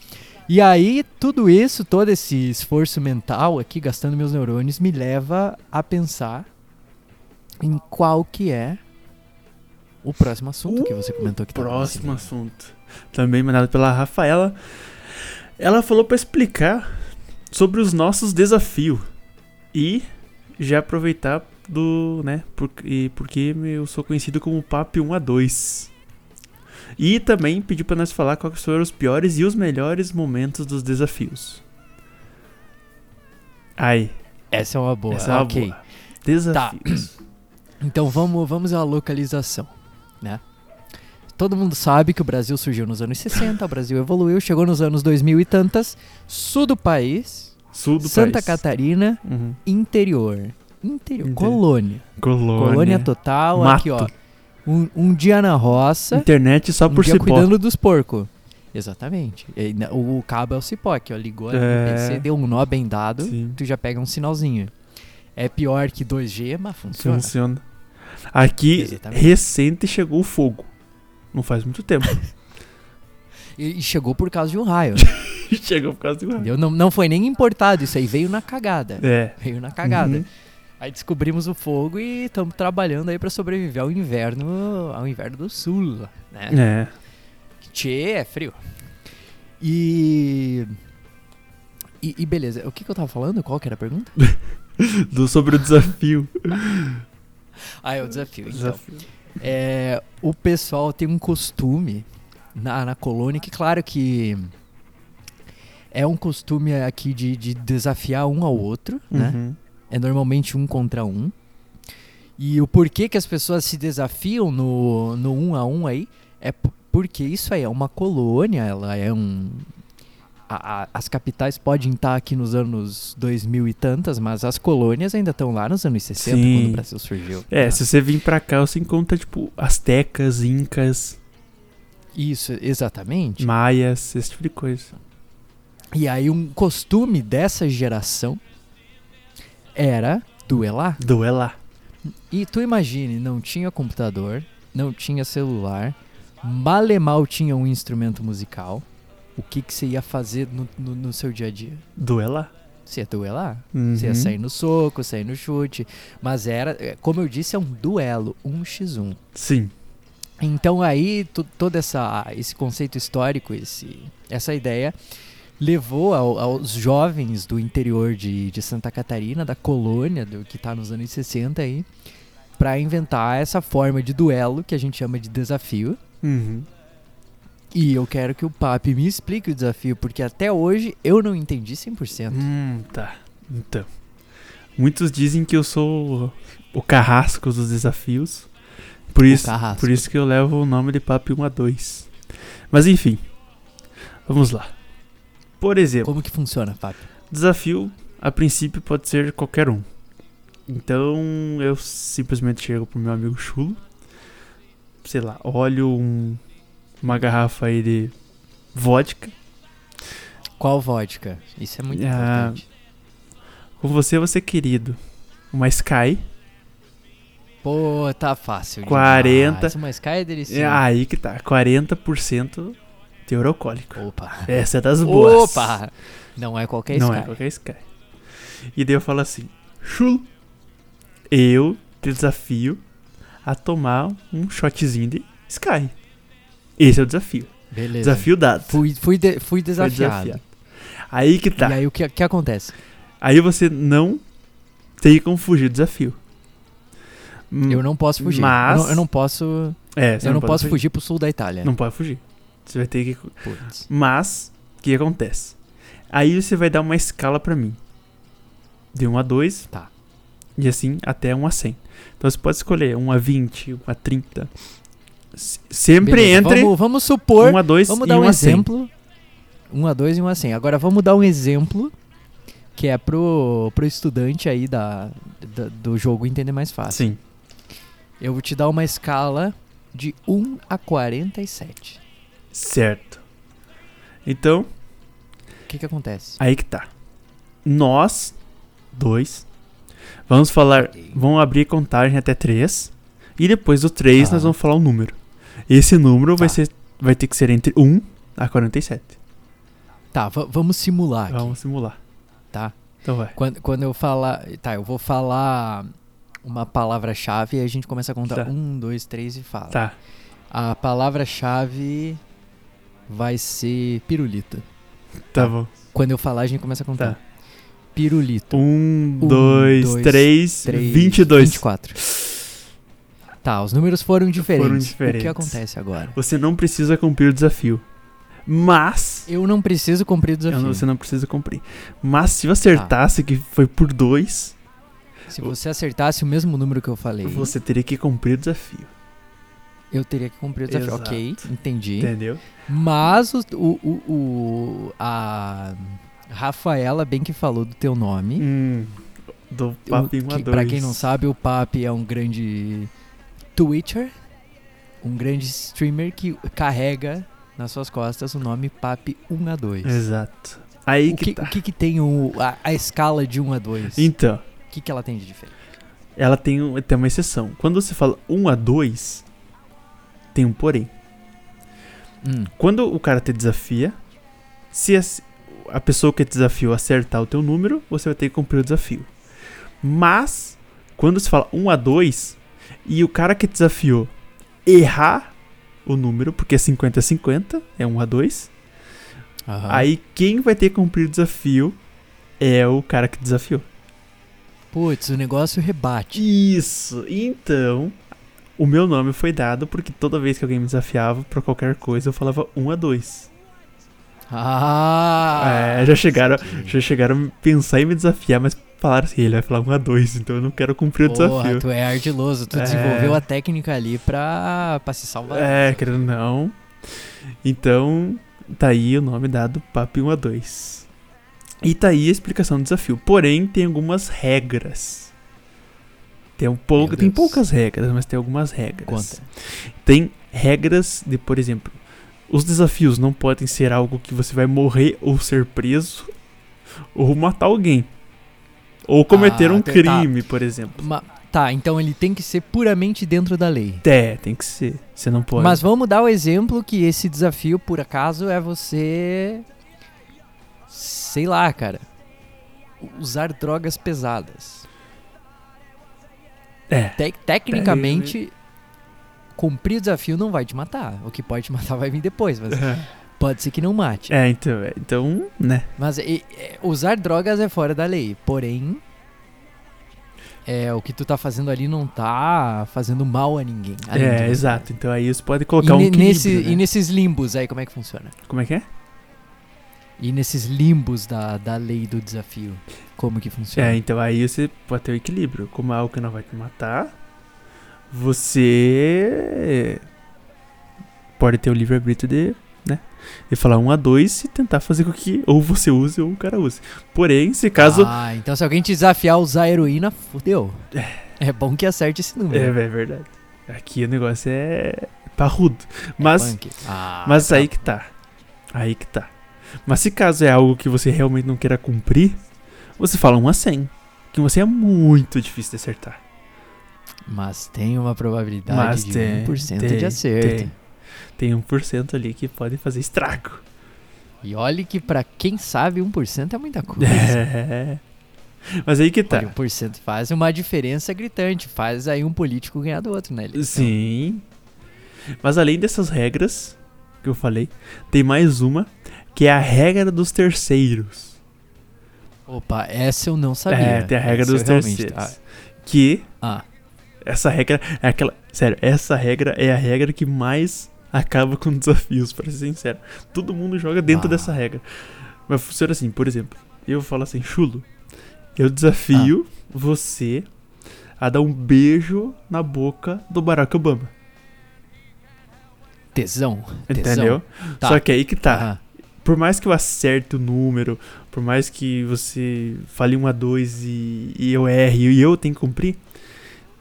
E aí, tudo isso, todo esse esforço mental aqui, gastando meus neurônios, me leva a pensar em qual que é o próximo assunto que você comentou que tá Próximo assunto. Também mandado pela Rafaela. Ela falou pra explicar sobre os nossos desafios. E já aproveitar do, né, por, e porque eu sou conhecido como PAP 1 a 2. E também pediu pra nós falar quais foram os piores e os melhores momentos dos desafios. Aí, Essa é uma boa. essa é uma ok. boa. Desafios. Então vamos, vamos à localização, né? Todo mundo sabe que o Brasil surgiu nos anos 60, o Brasil evoluiu, chegou nos anos 2000 e tantas, sul do país, Sul do Santa país. Catarina, Uhum. interior. Interior, Interior. colônia. Colônia. Colônia total, Mato. aqui ó. Um, um dia na roça, Internet só um por dia cipó. cuidando dos porcos. Exatamente. E o, o cabo é o cipó aqui, ó. Ligou É. PC, deu um nó bem dado, Sim. tu já pega um sinalzinho. É pior que 2G, mas funciona. Funciona. Aqui, Exatamente. recente chegou o fogo. Não faz muito tempo. E, chegou por causa de um raio. chegou por causa do entendeu? Não, não foi nem importado, isso aí veio na cagada. É. Veio na cagada. Uhum. Aí descobrimos o fogo e estamos trabalhando aí pra sobreviver ao inverno, ao inverno do sul, né? É. Tchê, é frio. E... e. e beleza, o que, que eu tava falando? Qual que era a pergunta? Do, sobre o desafio. Ah, é o desafio. Então, Desafio. é, o pessoal tem um costume na, na colônia que, claro que é um costume aqui de, de desafiar um ao outro, né? É normalmente um contra um. E o porquê que as pessoas se desafiam no, no um a um aí é porque isso aí é uma colônia, ela é um. a- a- as capitais podem estar aqui nos anos 2000 e tantas, mas as colônias ainda estão lá nos anos 60, Sim. quando o Brasil surgiu. É, né? se você vir pra cá, você encontra, tipo, astecas, incas, Isso, exatamente. maias, esse tipo de coisa. E aí um costume dessa geração era duelar. Duelar. E tu imagine, não tinha computador, não tinha celular, mal e mal tinha um instrumento musical. O que, que você ia fazer no, no, no seu dia a dia? Duelar. Você ia duelar? Uhum. Você ia sair no soco, sair no chute. Mas era, é, como eu disse, é um duelo, um x 1 Sim. Então aí to- todo essa, esse conceito histórico, esse, essa ideia levou ao- aos jovens do interior de, de Santa Catarina, da colônia, do que está nos anos 60 aí, para inventar essa forma de duelo que a gente chama de desafio. Uhum. E eu quero que o Papi me explique o desafio, porque até hoje eu não entendi 100%. Hum, tá. Então. Muitos dizem que eu sou o carrasco dos desafios. Por isso, carrasco. por isso que eu levo o nome de Papo 1 a 2. Mas enfim. Vamos lá. Por exemplo, Como que funciona, Papi? desafio a princípio pode ser qualquer um. Então eu simplesmente chego pro meu amigo chulo. Sei lá, olho um- uma garrafa aí de vodka. Qual vodka? Isso é muito Ah, importante. Com você, você querido. Uma Sky. Pô, tá fácil. 40. demais. Uma Sky é delicioso. É aí que tá, 40% teor alcoólico. Opa. Essa é das boas. Opa! Não é qualquer Não Sky. é qualquer Sky. E daí eu falo assim, chulo, eu te desafio a tomar um shotzinho de Sky. Esse é o desafio. Beleza. Desafio dado. Fui, fui, de- fui Foi desafiado. Aí que tá. E aí o que, que acontece? Aí você não tem como fugir do desafio. Eu não posso fugir. Mas- Eu, não, eu não posso. É, eu não, pode posso fugir pro sul da Itália. Não pode fugir. Você vai ter que Putz. Mas, o que acontece? Aí você vai dar uma escala pra mim. De 1 a 2. Tá. E assim até 1 a 100. Então você pode escolher 1 a 20, 1 a 30. S- Sempre Beleza, entre Vamos, vamos supor. 1 a 2 Vamos dar 1 um a 100. exemplo. 1 a 2 e 1 a 100. Agora vamos dar um exemplo que é pro, pro estudante aí da, da- do jogo entender mais fácil. Sim. Eu vou te dar uma escala de 1 a 47. Certo. Então, O que que acontece? aí que tá. Nós, dois, vamos falar. Vamos abrir contagem até 3. E depois do 3 Tá. nós vamos falar um número. Esse número vai, Tá. ser, vai ter que ser entre 1 a 47. Tá, va- vamos simular aqui, Vamos simular. tá? Então vai. Quando, quando eu falar. Tá, eu vou falar uma palavra-chave e a gente começa a contar. Tá. Um, dois, três e fala. Tá. A palavra-chave vai ser pirulita. Tá bom. Quando eu falar, a gente começa a contar. Tá. Pirulito. Um, Um, dois, dois, três, e dois. 24. Tá, os números foram diferentes. O diferentes. que acontece agora? Você não precisa cumprir o desafio. Mas. Eu não preciso cumprir o desafio. não- você não precisa cumprir. Mas se eu acertasse que foi por dois, Se você acertasse o mesmo número que eu falei, você teria que cumprir o desafio. Eu teria que cumprir o desafio. Exato. Ok, entendi. Entendeu? Mas o, o, o- o- a Rafaela bem que falou do teu nome. Hum. Do O- em uma que, pra quem não sabe, o Papi é um grande Twitcher, um grande streamer que carrega nas suas costas o nome Papi 1 a 2. Exato. Aí O que, que, tá. o que, que tem o, a, a escala de 1 a 2? O Então, que, que ela tem de diferente? ela tem, tem uma exceção. Quando você fala 1 a 2, tem um porém. Hum, Quando o cara te desafia, se a, pessoa que te desafiou acertar o teu número, você vai ter que cumprir o desafio. Mas, quando se fala 1 a 2 e o cara que te desafiou errar o número, porque é 50 a 50, é 1 a 2, aham. aí quem vai ter que cumprir o desafio é o cara que te desafiou. Putz, o negócio rebate. Isso, então o meu nome foi dado porque toda vez que alguém me desafiava pra qualquer coisa eu falava 1 a 2. Ah! é, já chegaram, já chegaram a pensar em me desafiar, mas falaram assim, ele vai falar 1 a 2, então eu não quero cumprir o Porra, desafio. tu é ardiloso, tu É. desenvolveu a técnica ali pra, pra se salvar. É, querendo não. Então, tá aí o nome dado Papo 1 a 2. E tá aí a explicação do desafio. Porém, tem algumas regras. Tem, um pouco, tem poucas regras, mas tem algumas regras. Conta. Tem regras de, por exemplo, os desafios não podem ser algo que você vai morrer ou ser preso ou matar alguém. Ou cometer Ah, um tá. crime, por exemplo. Ma- tá, então ele tem que ser puramente dentro da lei. É, tem que ser. Você não pode. Mas vamos dar o exemplo que esse desafio, por acaso, é você. Sei lá, cara. Usar drogas pesadas. É. Te- tecnicamente, cumprir o desafio não vai te matar. O que pode te matar vai vir depois, mas pode ser que não mate. É, então, é, então, né? Mas e- é, usar drogas é fora da lei. Porém, é, o que tu tá fazendo ali não tá fazendo mal a ninguém. de É, você. exato. Então aí você pode E, colocar um ne- equilíbrio, nesse, né? e nesses limbos aí, como é que funciona? Como é que é? E nesses limbos da, da lei do desafio, como que funciona? É, então aí você pode ter o equilíbrio. Como é algo que não vai te matar, você pode ter o livre-arbítrio de, né? De falar um a dois e tentar fazer com que ou você use ou o cara use. Porém, se caso. Ah, então se alguém te desafiar a usar heroína, fudeu. É bom que acerte esse É, número. é verdade. Aqui o negócio é parrudo. É Mas. Ah, mas tá. aí que tá. Aí que tá. Mas se caso é algo que você realmente não queira cumprir, você fala um a 100. Que você é muito difícil de acertar. Mas tem uma probabilidade Mas de tem, 1% tem, de acerto. tem. Tem 1% ali que pode fazer estrago. E olhe que pra quem sabe, 1% é muita coisa. É. Mas aí que tá. Olha, 1% faz uma diferença gritante. Faz aí um político ganhar do outro, né? eleição. Sim. Mas além dessas regras que eu falei, tem mais uma que é a regra dos terceiros. Opa, essa eu não sabia. É, tem a regra Essa dos terceiros. Que Ah, essa regra é aquela. Sério, essa regra é a regra que mais acaba com desafios, pra ser sincero. Todo mundo joga dentro Ah. dessa regra. Mas funciona assim, por exemplo, eu falo assim, chulo, eu desafio Ah. você a dar um beijo na boca do Barack Obama. tesão. tesão. Entendeu? Tá. Só que aí que tá. Por mais que eu acerte o número, por mais que você fale um a dois e, e eu erre e eu tenho que cumprir.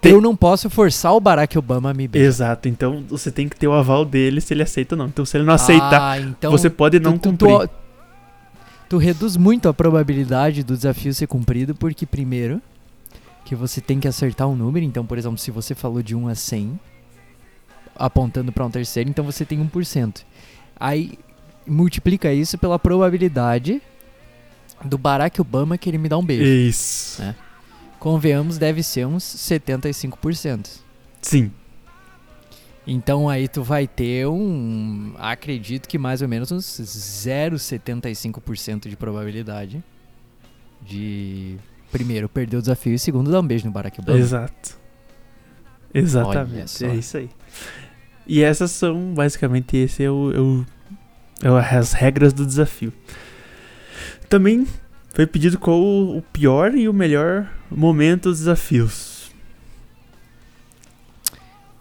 Tem- Eu não posso forçar o Barack Obama a me beijar. Exato, então você tem que ter o aval dele se ele aceita ou não. Então se ele não aceitar, Ah, então você pode não tu, tu- cumprir. tu- tu reduz muito a probabilidade do desafio ser cumprido, porque primeiro, que você tem que acertar um número, então, por exemplo, se você falou de 1 a 100, apontando para um terceiro, então você tem 1%. Aí multiplica isso pela probabilidade do Barack Obama querer me dar um beijo. Isso. É. Convenhamos, deve ser uns 75%. Sim. Então aí tu vai ter um, acredito que mais ou menos uns 0,75% de probabilidade de primeiro perder o desafio e segundo dar um beijo no Barack Obama. Exato. Exatamente. É isso aí. E essas são basicamente esse é o- é o- as regras do desafio. Também foi pedido qual o o pior e o melhor momento dos desafios.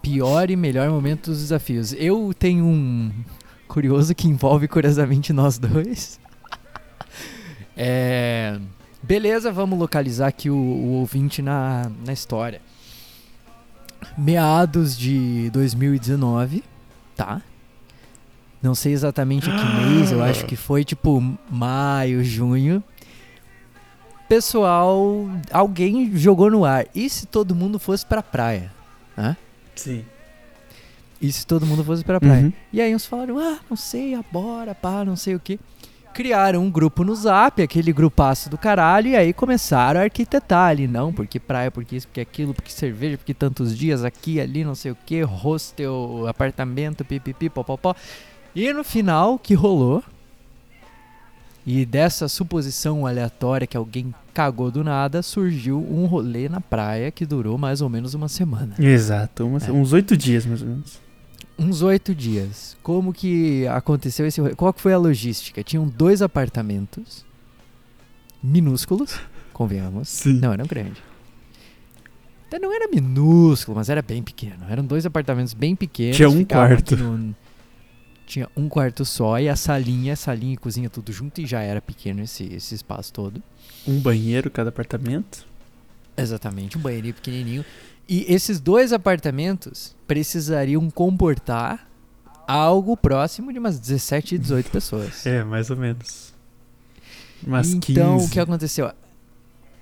Pior e melhor momento dos desafios. Eu tenho um curioso que envolve curiosamente nós dois. É, beleza, vamos localizar aqui o, o ouvinte na, na história. Meados de 2019, tá? Não sei exatamente que mês, eu acho que foi tipo maio, junho. Pessoal, alguém jogou no ar. E se todo mundo fosse pra praia? Hã? Sim. E se todo mundo fosse pra praia? Uhum. E aí uns falaram, ah, não sei, bora, pá, não sei o que. Criaram um grupo no Zap, aquele grupaço do caralho, e aí começaram a arquitetar ali, não, porque praia, porque isso, porque aquilo, porque cerveja, porque tantos dias aqui, ali, não sei o que, hostel, apartamento, pipipi, popopó. E no final, que rolou? E dessa suposição aleatória que alguém cagou do nada, surgiu um rolê na praia que durou mais ou menos uma semana. Exato. uma- É. Uns oito dias, mais ou menos. Uns oito dias. Como que aconteceu esse rolê? Qual que foi a logística? Tinham dois apartamentos minúsculos, convenhamos. Sim. Não, eram grandes. Até não era minúsculo, mas era bem pequeno. Eram dois apartamentos bem pequenos. Tinha um quarto. no- Tinha um quarto só e a salinha, salinha e cozinha tudo junto e já era pequeno esse, esse espaço todo. Um banheiro cada apartamento. Exatamente, um banheirinho pequenininho. E esses dois apartamentos precisariam comportar algo próximo de umas 17, 18 pessoas. É, mais ou menos. Umas então, 15. o que aconteceu?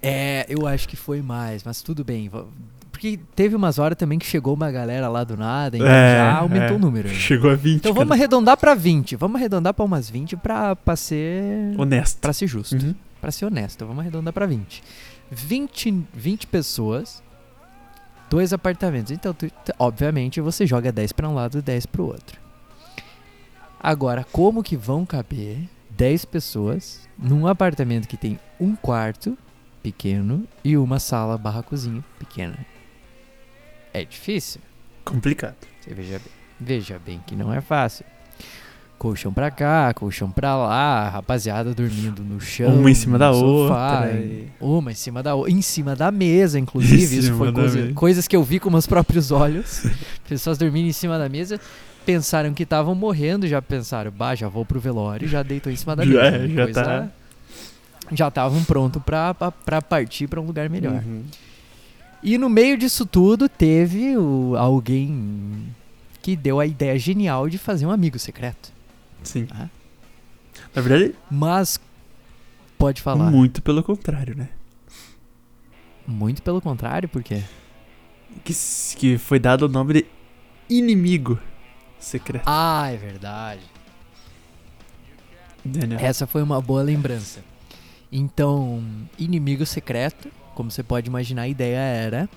É, eu acho que foi mais, mas tudo bem. Porque teve umas horas também que chegou uma galera lá do nada, então já aumentou o número. né? Chegou a 20. Então vamos cara. arredondar pra 20. Vamos arredondar pra umas 20 pra, pra ser. Honesto. Pra ser justo. Uhum. Pra ser honesto. Vamos arredondar pra 20. 20, 20 pessoas, dois apartamentos. Então, tu- obviamente, você joga 10 pra um lado e 10 pro outro. Agora, como que vão caber 10 pessoas num apartamento que tem um quarto pequeno e uma sala barra cozinha pequena? É difícil. Complicado. Você veja bem. Veja bem que não é fácil. Colchão pra cá, colchão pra lá, rapaziada dormindo no chão. Uma em cima da sofá, outra, e- Uma em cima da outra. Em cima da mesa, inclusive. Em Isso foi coisa- coisas que eu vi com meus próprios olhos. Pessoas dormindo em cima da mesa. Pensaram que estavam morrendo, já pensaram, bah, já vou pro velório, já deitou em cima da Já mesa. já Coisa- tá. Já estavam prontos pra, pra, pra partir pra um lugar melhor. Uhum. E no meio disso tudo, teve o- alguém que deu a ideia genial de fazer um amigo secreto. Sim. Ah. Na verdade, Mas, pode falar. muito pelo contrário, né? Muito pelo contrário, por quê? Que, que foi dado o nome de inimigo secreto. Ah, é verdade. Daniel. Essa foi uma boa lembrança. Então, inimigo secreto, como você pode imaginar, a ideia era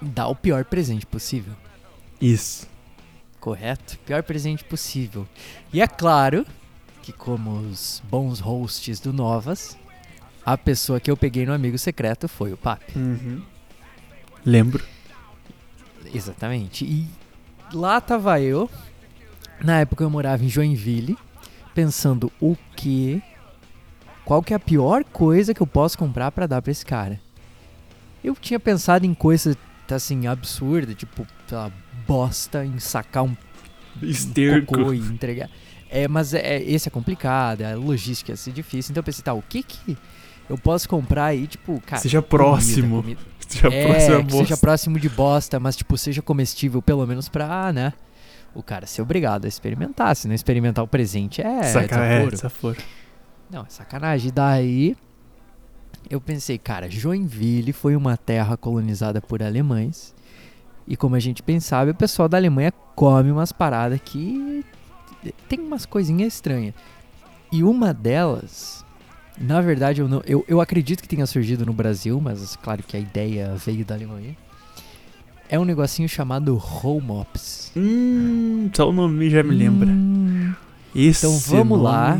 dar o pior presente possível. Isso. Correto? Pior presente possível. E é claro que, como os bons hosts do Novas, a pessoa que eu peguei no amigo secreto foi o Papi. Uhum. Lembro. Exatamente. E lá tava eu, na época eu morava em Joinville, pensando o que. Qual que é a pior coisa que eu posso comprar pra dar pra esse cara? Eu tinha pensado em coisa assim absurda, tipo, sei lá, bosta em sacar um Esterco. cocô e entregar. É, mas é, é- esse é complicado, a logística ia ser difícil. Então eu pensei, tá, o que que eu posso comprar aí, tipo, cara. Seja comida, próximo. comida. Seja é, próximo que seja próximo de bosta, mas tipo, seja comestível pelo menos pra, né? O cara ser obrigado a experimentar. Se não experimentar o presente é Saca, é, desaforo. Não, é sacanagem. E daí eu pensei, cara, Joinville foi uma terra colonizada por alemães. E como a gente bem sabe, o pessoal da Alemanha come umas paradas que tem umas coisinhas estranhas. E uma delas, na verdade, eu, não, eu, eu acredito que tenha surgido no Brasil, mas claro que a ideia veio da Alemanha. É um negocinho chamado Romops. Hum, só o nome já me lembra. Hum, Então vamos lá.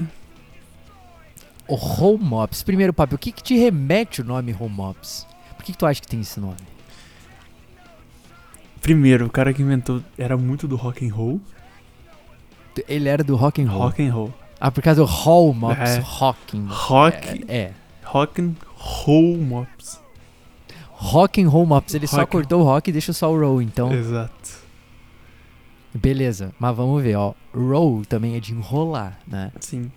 O Romops. Primeiro, Papi, o que, que te remete o nome Romops? Por que, que tu acha que tem esse nome? Primeiro, o cara que inventou era muito do rock and roll. Ele era do rock and roll. Rock and roll. Ah, por causa do Romops. É. Rocking. Rock, É, é. rock and roll mops. Rock and Roll Mops. Ele só Rock and- cortou o rock e deixa só o roll. Então, Exato. beleza. Mas vamos ver, ó. Roll também é de enrolar, né? Sim.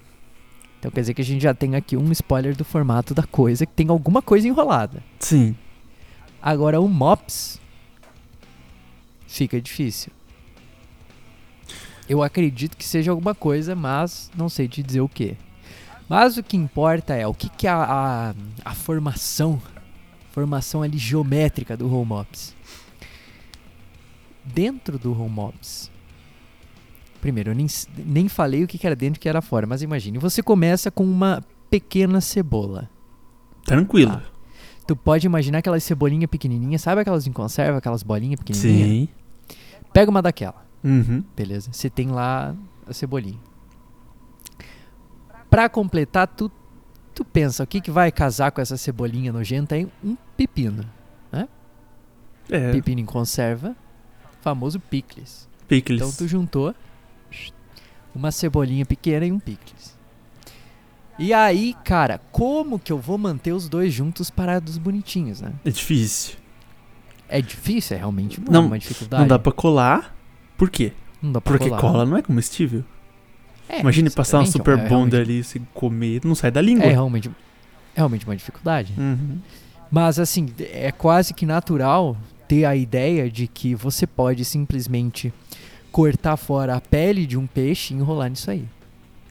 Então quer dizer que a gente já tem aqui um spoiler do formato da coisa, que tem alguma coisa enrolada. Sim. Agora o Mops fica difícil. Eu acredito que seja alguma coisa, mas não sei te dizer o que. Mas o que importa é o que, que é a, a, a formação, formação ali geométrica do Home Ops. Dentro do Home Ops, primeiro, eu nem, nem falei o que, era dentro e o que era fora, mas imagine, você começa com uma pequena cebola. Tranquilo. Tá. Tu pode imaginar aquelas cebolinhas pequenininhas, sabe aquelas em conserva, aquelas bolinhas pequenininhas? Sim. Pega uma daquela, Uhum. beleza? Você tem lá a cebolinha. Pra completar, tu, tu pensa, o que, que vai casar com essa cebolinha nojenta aí? Um pepino. É. Pepino em conserva, famoso picles. Pickles. Então tu juntou uma cebolinha pequena e um picles. E aí, cara, como que eu vou manter os dois juntos parados bonitinhos, né? É difícil. É difícil, é realmente uma, Não- uma dificuldade. Não dá pra colar. Por quê? Não dá pra Porque colar. cola não é comestível. É, Imagine passar uma exatamente, super é bonder ali, você comer, não sai da língua. É realmente, é realmente uma dificuldade. Uhum. Mas assim, é quase que natural ter a ideia de que você pode simplesmente cortar fora a pele de um peixe e enrolar nisso aí.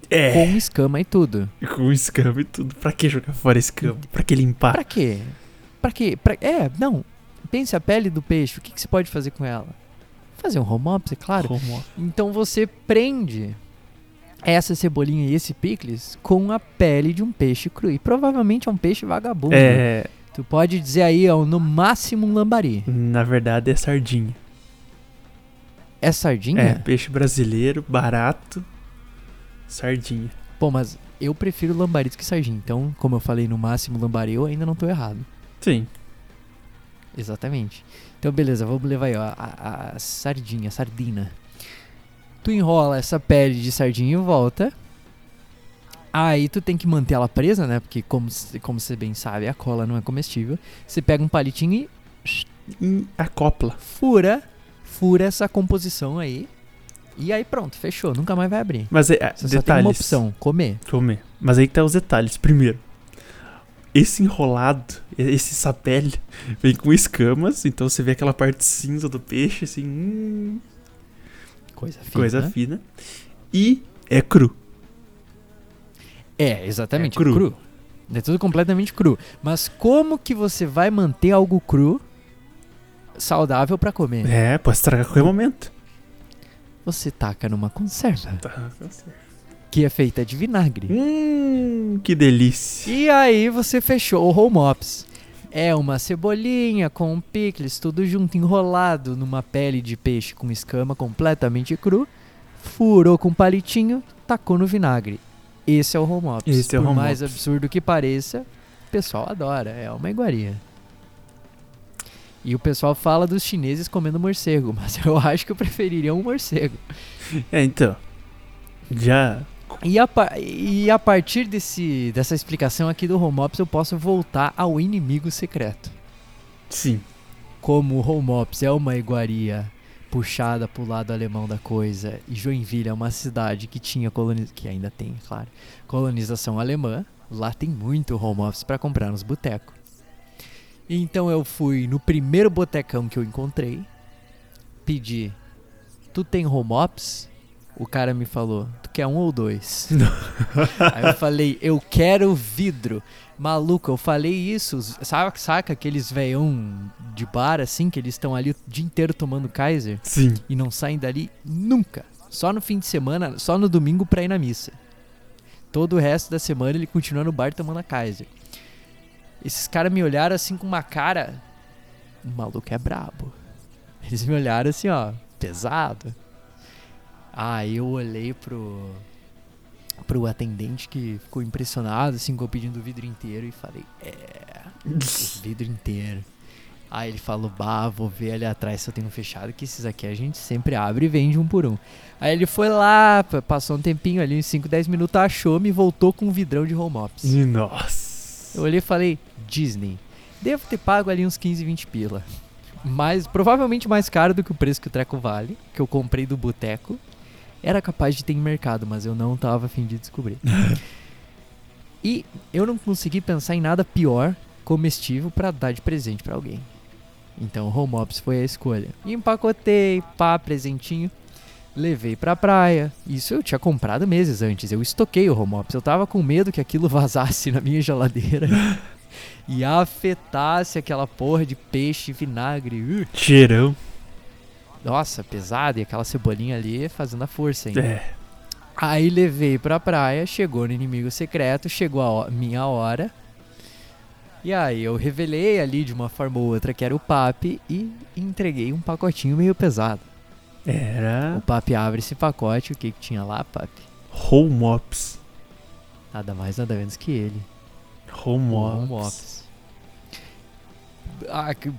É. Com escama e tudo. Com escama e tudo. Pra que jogar fora escama? Pra que limpar? Pra quê? Pra quê? Pra... É, não. Pense a pele do peixe. O que, que você pode fazer com ela? Fazer um home é claro. Como? Então você prende essa cebolinha e esse picles com a pele de um peixe cru. E provavelmente é um peixe vagabundo. É. Tu pode dizer aí, ó, no máximo um lambari. Na verdade é sardinha. É sardinha? É, peixe brasileiro, barato. Sardinha. Pô, mas eu prefiro lambari do que sardinha. Então, como eu falei no máximo lambari, eu ainda não tô errado. Sim. Exatamente. Então, beleza, vamos levar aí, ó, a, a sardinha, a sardina. Tu enrola essa pele de sardinha em volta. Aí tu tem que manter ela presa, né? Porque, como, como você bem sabe, a cola não é comestível. Você pega um palitinho e E acopla. fura, fura essa composição aí. E aí pronto, fechou. Nunca mais vai abrir. Mas é, é, Você só tem detalhes. uma opção, comer. Comer. Mas aí que tá os detalhes. Primeiro, esse enrolado, esse sapele, vem com escamas. Então você vê aquela parte cinza do peixe, assim. hum, Coisa fina. coisa fina. E é cru. É, exatamente, É cru. cru. É tudo completamente cru. Mas como que você vai manter algo cru saudável pra comer? É, pode estragar a qualquer momento. Você taca numa conserva, Tá, tá certo. que é feita de vinagre. Hum, que delícia. E aí você fechou o home ops. É uma cebolinha com um picles, tudo junto, enrolado numa pele de peixe com escama completamente cru. Furou com um palitinho, tacou no vinagre. Esse é o home ops. Esse é o Por home mais ops. absurdo que pareça, o pessoal adora. É uma iguaria. E o pessoal fala dos chineses comendo morcego, mas eu acho que eu preferiria um morcego. É, então. Já. E a, e a partir desse, dessa explicação aqui do home ops, eu posso voltar ao inimigo secreto. Sim. Como o home ops é uma iguaria puxada pro lado alemão da coisa e Joinville é uma cidade que tinha coloniz... que ainda tem, claro, colonização alemã, lá tem muito home office para comprar nos botecos. Então eu fui no primeiro botecão que eu encontrei, pedi, tu tem home office? O cara me falou, tu quer um ou dois? Aí eu falei, eu quero vidro. Maluco, eu falei isso, sabe, saca aqueles veião de bar assim, que eles estão ali o dia inteiro tomando Kaiser Sim. e não saem dali nunca. Só no fim de semana, só no domingo pra ir na missa. Todo o resto da semana ele continua no bar tomando a Kaiser. Esses caras me olharam assim com uma cara. O maluco é brabo. Eles me olharam assim, ó, pesado. Aí eu olhei pro pro atendente que ficou impressionado assim com eu pedindo o vidro inteiro e falei: "É, o vidro inteiro". Aí ele falou: "Bah, vou ver ali atrás se eu tenho fechado que esses aqui a gente sempre abre e vende um por um". Aí ele foi lá, passou um tempinho ali, uns 5, 10 minutos, achou, me voltou com um vidrão de home ops. Nossa. Eu olhei e falei, Disney. Devo ter pago ali uns 15, 20 pila. Mas provavelmente mais caro do que o preço que o treco vale, que eu comprei do boteco. Era capaz de ter em mercado, mas eu não tava afim de descobrir. e eu não consegui pensar em nada pior comestível pra dar de presente pra alguém. Então home ops foi a escolha. Empacotei, pá, presentinho. Levei pra praia. Isso eu tinha comprado meses antes. Eu estoquei o home ops. Eu tava com medo que aquilo vazasse na minha geladeira e afetasse aquela porra de peixe e vinagre. Uh, Cheirão. nossa, pesado. E aquela cebolinha ali fazendo a força ainda. É. Aí levei pra praia, chegou no inimigo secreto, chegou a minha hora. E aí eu revelei ali de uma forma ou outra que era o papi e entreguei um pacotinho meio pesado. O Era papi abre esse pacote, o que, que tinha lá, papi? home ops. Nada mais, nada menos que ele. Home O ops. home office. Ah, que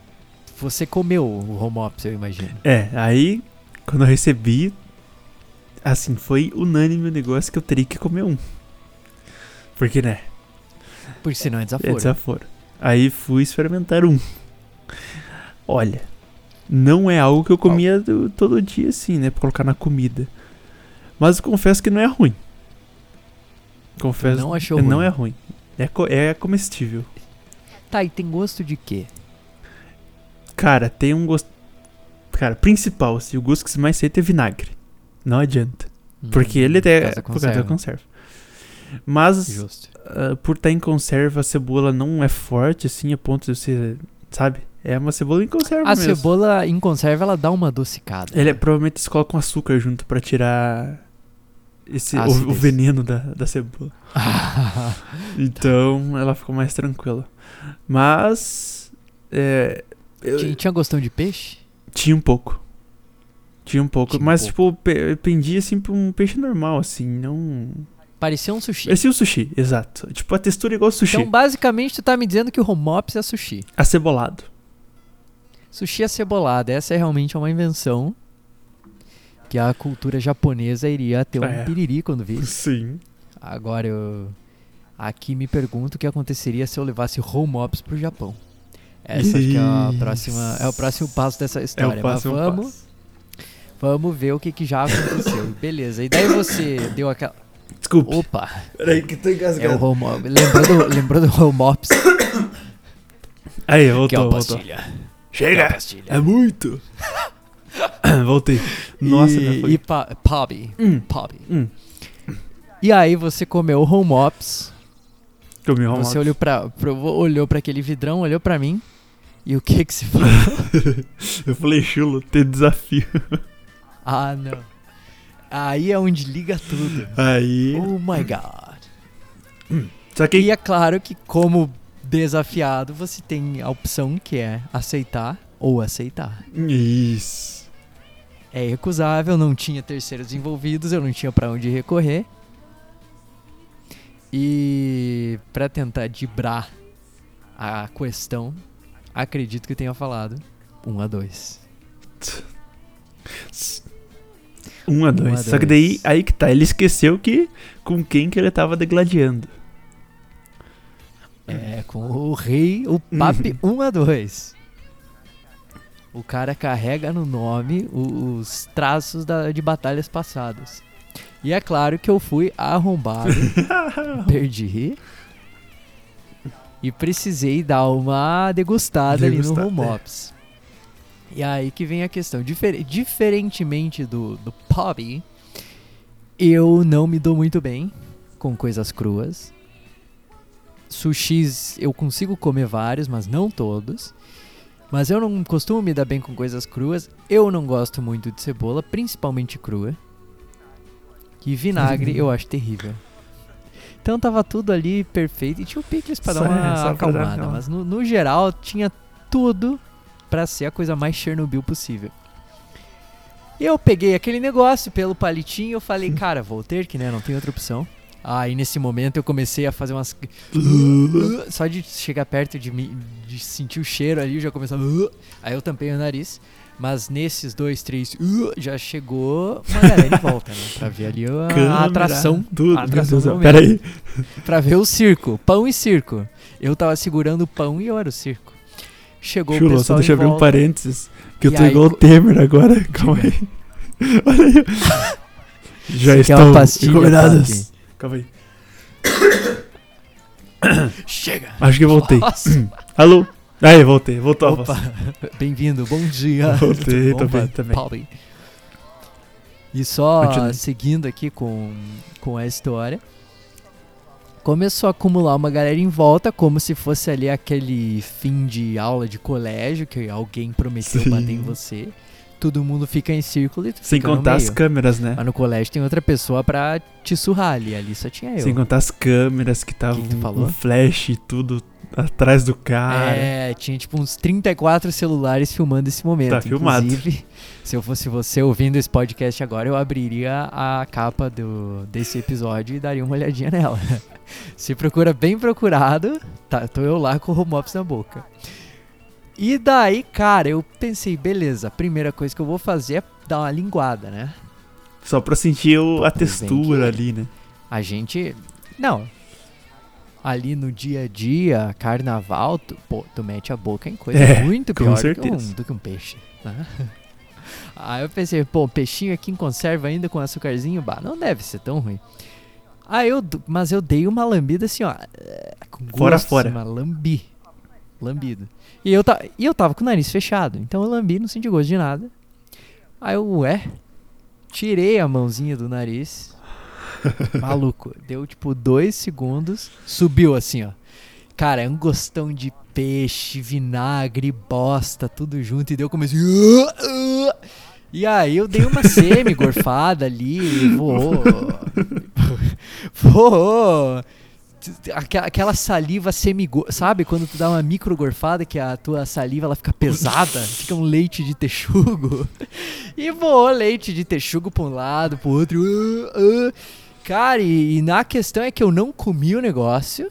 você comeu o home office, eu imagino. É, aí quando eu recebi, assim, foi unânime o negócio que eu teria que comer um. Porque, né? Porque senão é É desaforo. desaforo. Aí fui experimentar um. Olha, não é algo que eu comia do- todo dia assim, né? Pra colocar na comida. Mas confesso que não é ruim. Confesso. Não achou Não ruim. é ruim. É, co- é comestível. Tá, e tem gosto de quê? Cara, tem um gosto. Cara, principal, assim, o gosto que você mais sente é vinagre. Não adianta. Porque Hum, ele por é. Por causa da conserva. Mas ah, por estar em conserva, a cebola não é forte assim a ponto de você, sabe? É uma cebola em conserva A mesmo. cebola em conserva, ela dá uma adocicada. Ele é, provavelmente eles colocam açúcar junto pra tirar esse, o, o veneno da, da cebola. Então ela ficou mais tranquila. Mas é, eu- tinha, gostão de peixe? tinha um pouco. Tinha um pouco. Tinha um mas, tipo, pe- eu pendia assim pra um peixe normal, assim, não. Parecia um sushi. É o sushi, exato. Tipo, a textura é igual sushi. Então, basicamente, tu tá me dizendo que o home ops é sushi. Acebolado. Sushi acebolado. Essa é realmente uma invenção que a cultura japonesa iria ter um É. piriri quando visse. Sim. Agora eu aqui me pergunto o que aconteceria se eu levasse home ops pro Japão. Essa acho que é, a próxima, é o próximo passo dessa É história. o passo, é Mas o vamos, passo. vamos ver o que, que já aconteceu. Beleza. E daí você deu aquela. Desculpa. Opa! Peraí que tô É engasgado. o home ops. Lembrou do, lembrou do home ops? Aí, que é voltou, uma voltou. pastilha. Chega! pastilha. É muito! Voltei. Nossa, e, já foi. e pa, Poppy. Hum, Poppy. hum. E aí você comeu o home ops. Comi home Você ops. olhou pra, pra, olhou pra aquele vidrão, olhou pra mim. E o que que se falou? Eu falei, chulo, ter desafio. ah, não. Aí é onde liga tudo. Aí. Oh my god. Só que E é claro que, como desafiado, você tem a opção que é aceitar ou aceitar. Isso. É recusável, não tinha terceiros envolvidos, eu não tinha pra onde recorrer. E pra tentar dibrar a questão, acredito que tenha falado 1 um a 2. Um a dois. Um a Só que daí, aí que tá. Ele esqueceu que com quem que ele tava degladiando. É, com o rei, o papi 1 um a 2. O cara carrega no nome os traços da- de batalhas passadas. E é claro que eu fui arrombado, perdi. E precisei dar uma degustada ali Degustar, no home é. ops. E aí que vem a questão. Difer- diferentemente do, do eu não me dou muito bem com coisas cruas. Sushis eu consigo comer vários, mas não todos. Mas eu não costumo me dar bem com coisas cruas. Eu não gosto muito de cebola, principalmente crua. E vinagre eu acho terrível. Então tava tudo ali perfeito. E tinha o picles pra Só- dar uma é, dar acalmada. aquela- Mas no, no geral tinha tudo pra ser a coisa mais Chernobyl possível. Eu peguei aquele negócio pelo palitinho e eu falei, cara, vou ter que, né? Não tem outra opção. Aí nesse momento eu comecei a fazer umas. Só de chegar perto de mim, de sentir o cheiro ali, eu já começava. Aí eu tampei o nariz. Mas nesses dois, três, já chegou uma galera em volta, né? Pra ver ali a, Câmera, atração. Tudo. a atração do momento. Pera aí. Pra ver o circo. Pão e circo. Eu tava segurando o pão e eu era o circo. Chegou o Chulo, só pessoal deixa eu abrir um parênteses. Que eu tô aí, igual o Temer agora. Calma aí. Olha aí. Já Você estão pastilha, convidados. Calma aí. Chega! Acho que voltei. Nossa. Alô? Aí, voltei. Voltou a voz. Opa, bem-vindo, bom dia. Voltei, tô bom, bem. Paulo? E só Continue. seguindo aqui com, com a história, começou a acumular uma galera em volta, como se fosse ali aquele fim de aula de colégio, que alguém prometeu Sim. bater em você. Todo mundo fica em círculo e tu Sem contar as câmeras, né? Mas no colégio tem outra pessoa pra te surrar ali, ali só tinha eu. Sem contar as câmeras que estavam que com flash e tudo atrás do cara. É, tinha tipo uns 34 celulares filmando esse momento. Tá filmado. Inclusive, se eu fosse você ouvindo esse podcast agora, eu abriria a capa do, desse episódio e daria uma olhadinha nela. Se procura bem procurado, tá, tô eu lá com o home office na boca. E daí, cara, eu pensei, beleza, a primeira coisa que eu vou fazer é dar uma linguada, né? Só pra sentir o- Pô, a textura ali, né? A gente. Não. Ali no dia a dia, carnaval, tu, pô, tu mete a boca em coisa É, muito pior do que, um, do que um peixe. Né? Aí eu pensei, pô, peixinho aqui em conserva ainda com açucarzinho, bah, não deve ser tão ruim. Aí eu, mas eu dei uma lambida assim, ó, eh, com gosto, Fora, fora. Uma lambi. Lambido. E eu, ta, e eu tava com o nariz fechado, então eu lambi, não senti gosto de nada. Aí eu, ué, tirei a mãozinha do nariz Maluco, deu tipo dois segundos, subiu assim, ó. Cara, é um gostão de peixe, vinagre, bosta, tudo junto. E deu comecei. E aí eu dei uma semi-gorfada ali, voou. voou. Aquela saliva semi sabe quando tu dá uma micro gorfada que a tua saliva ela fica pesada, fica um leite de texugo. E voou leite de texugo pra um lado, pro outro. Uh, uh. Cara, e, e na questão é que eu não comi o negócio.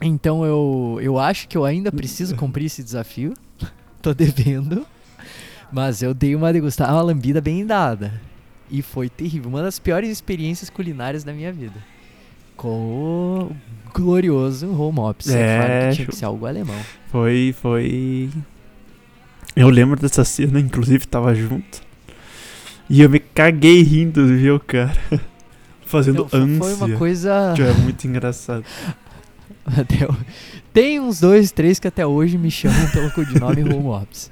Então eu, eu acho que eu ainda preciso cumprir esse desafio. Tô devendo. Mas eu dei uma degustada, uma lambida bem dada. E foi terrível. Uma das piores experiências culinárias da minha vida. Com o glorioso home office. É, claro que tinha que ser algo alemão. Foi, foi... Eu lembro dessa cena, inclusive tava junto. E eu me caguei rindo, viu, cara? Fazendo Não, ânsia. Foi uma coisa... Que é muito engraçado. Até, tem uns dois, três que até hoje me chamam pelo codinome Home Ops.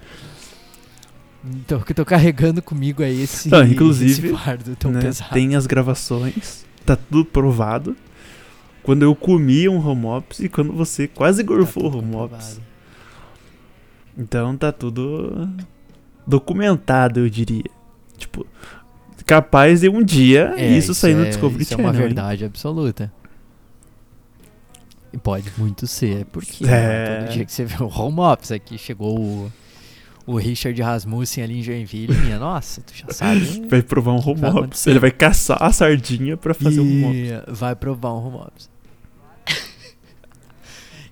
Então, que eu tô carregando comigo é esse, Não, inclusive, esse fardo tão né, pesado. Tem as gravações, tá tudo provado. Quando eu comi um home ops e quando você quase gorfou tá o home ops. Então tá tudo documentado, eu diria. Tipo, capaz de um dia é, isso, isso sair no é, Discovery Isso é uma verdade hein? absoluta. E pode muito ser, porque é. né, todo dia que você vê o home office aqui, chegou o, o Richard Rasmussen ali em Joinville, minha, nossa, tu já sabe. vai provar um home office. Ele vai caçar a sardinha pra fazer e um home office. Vai provar um home office.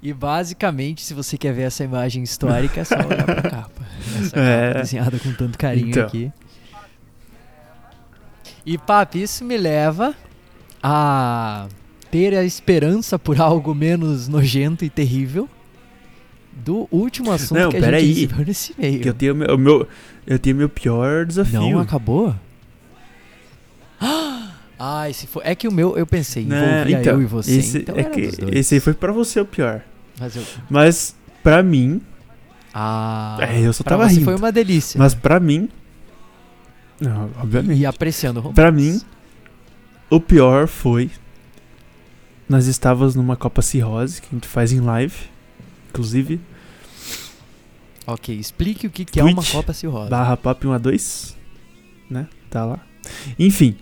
E basicamente, se você quer ver essa imagem histórica, é só olhar pra capa. Essa é. capa desenhada com tanto carinho então. aqui. E, papi, isso me leva a ter a esperança por algo menos nojento e terrível do último assunto não, que a gente aí, recebeu nesse meio. Que eu tenho meu, meu, eu tenho meu pior desafio. Não acabou? Ah, esse foi. É que o meu, eu pensei, envolvia então, eu e você. Esse, então é que esse aí foi pra você o pior. Mas, eu... Mas pra mim. Ah. É, eu só tava rindo. foi uma delícia. Mas pra mim. Não, obviamente. E apreciando o Pra mim, o pior foi nós estávamos numa Copa Cirrose, que a gente faz em live, inclusive. Ok, explique o que, que é uma Copa Cirrose. Barra Pop 1 a 2, né? Tá lá. Enfim,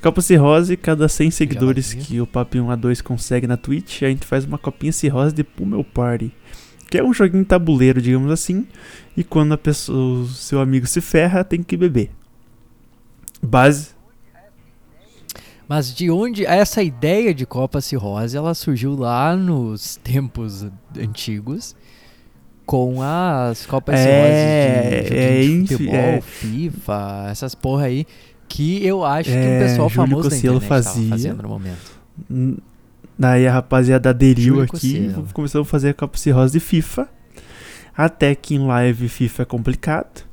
Copa Cirrose, cada 100 seguidores que o Pop 1 a 2 consegue na Twitch, a gente faz uma copinha Cirrose de Pummel Party. Que é um joguinho tabuleiro, digamos assim. E quando a pessoa, o seu amigo se ferra, tem que beber. Base mas de onde essa ideia de Copa Cirrose, ela surgiu lá nos tempos antigos com as Copas é, Cirrose de, é, de futebol, é. FIFA, essas porra aí, que eu acho é, que é, pessoal Júlio famoso Cossielo da fazia. fazendo no momento. Daí a rapaziada aderiu aqui, começou a fazer a Copa Cirrose de FIFA. Até que em live FIFA é complicado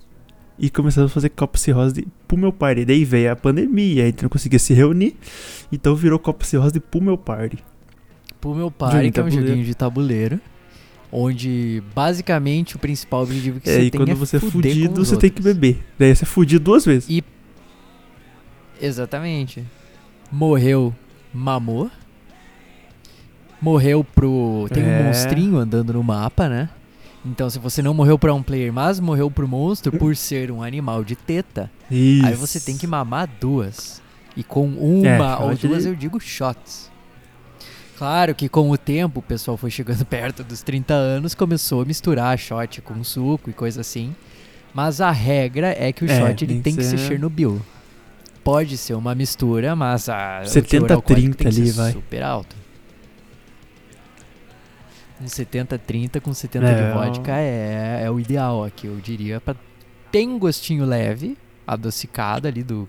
e começamos a fazer Copa Cirrose pro meu party. Daí veio a pandemia, a gente não conseguia se reunir, então virou Copa Cirrose pro meu party. Pro meu party, que é um joguinho de tabuleiro, onde basicamente o principal objetivo que é, você e tem quando é você é fudido, você outros. tem que beber. Daí você é fudido duas vezes. E Exatamente. Morreu, mamou. Morreu pro. Tem é. um monstrinho andando no mapa, né? Então, se você não morreu para um player, mas morreu pro monstro por ser um animal de teta, Isso. aí você tem que mamar duas. E com uma é, ou duas eu digo shots. Claro que com o tempo o pessoal foi chegando perto dos 30 anos, começou a misturar shot com suco e coisa assim. Mas a regra é que o é, shot ele tem que, ser... Chernobyl. Pode ser uma mistura, mas a 70 30 ali vai super alto. Um 70-30 com 70 é, de vodka é, é o ideal aqui, eu diria. Tem um gostinho leve, adocicado ali do,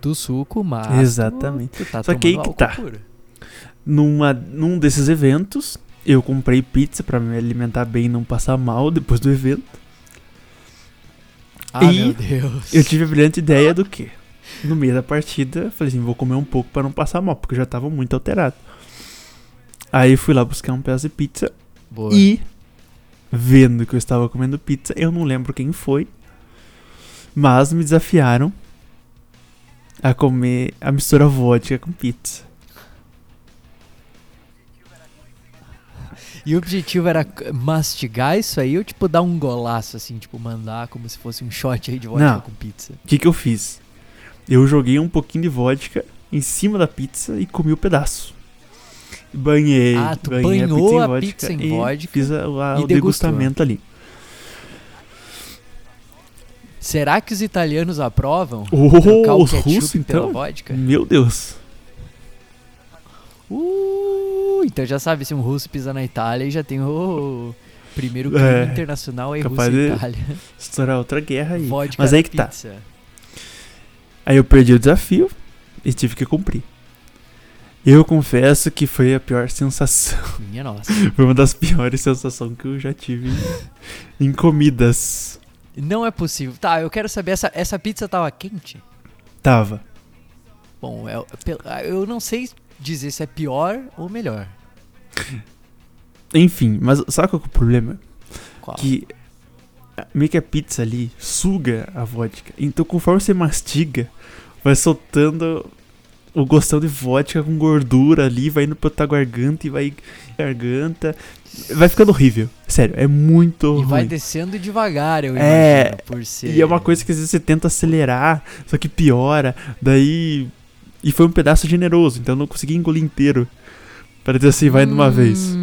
do suco, mas. Exatamente. Tu, tu tá Só que aí que tá. Numa, num desses eventos, eu comprei pizza para me alimentar bem e não passar mal depois do evento. Ah, e meu Deus. Eu tive a brilhante ideia do que? No meio da partida, falei assim, vou comer um pouco para não passar mal, porque eu já tava muito alterado. Aí fui lá buscar um pedaço de pizza. Boa. E, vendo que eu estava comendo pizza, eu não lembro quem foi. Mas me desafiaram a comer a mistura vodka com pizza. E o objetivo era mastigar isso aí ou, tipo, dar um golaço, assim, tipo, mandar como se fosse um shot aí de vodka Não. com pizza? O que, que eu fiz? Eu joguei um pouquinho de vodka em cima da pizza e comi o pedaço. Banhei. Ah, tu banhei banhou a pizza, pizza em em vodka vodka e fiz a- a- o degustou. degustamento ali. Será que os italianos aprovam? Oh, os russos, então? vodka? Meu Deus. Uh, então já sabe, se um russo pisa na Itália, já tem o primeiro crime É, internacional aí, capaz Rússia e Itália. Estourar outra guerra aí. Vodka Mas aí que tá. Aí eu perdi o desafio e tive que cumprir. Eu confesso que foi a pior sensação. Minha nossa. Foi uma das piores sensações que eu já tive em comidas. Não é possível. Tá, eu quero saber, essa, essa pizza tava quente? Tava. Bom, é- pe- eu não sei dizer se é pior ou melhor. Enfim, mas sabe qual que é o problema? Qual? Que ah, meio que a pizza ali suga a vodka. Então conforme você mastiga, vai soltando o gostão de vodka com gordura ali, vai indo pra tua garganta e vai garganta. Vai ficando horrível. Sério, é muito E ruim. vai descendo devagar, eu É, imagino, por ser... E é uma coisa que às vezes você tenta acelerar, só que piora. Daí. E foi um pedaço generoso, então eu não consegui engolir inteiro. Para dizer assim, vai de uma vez.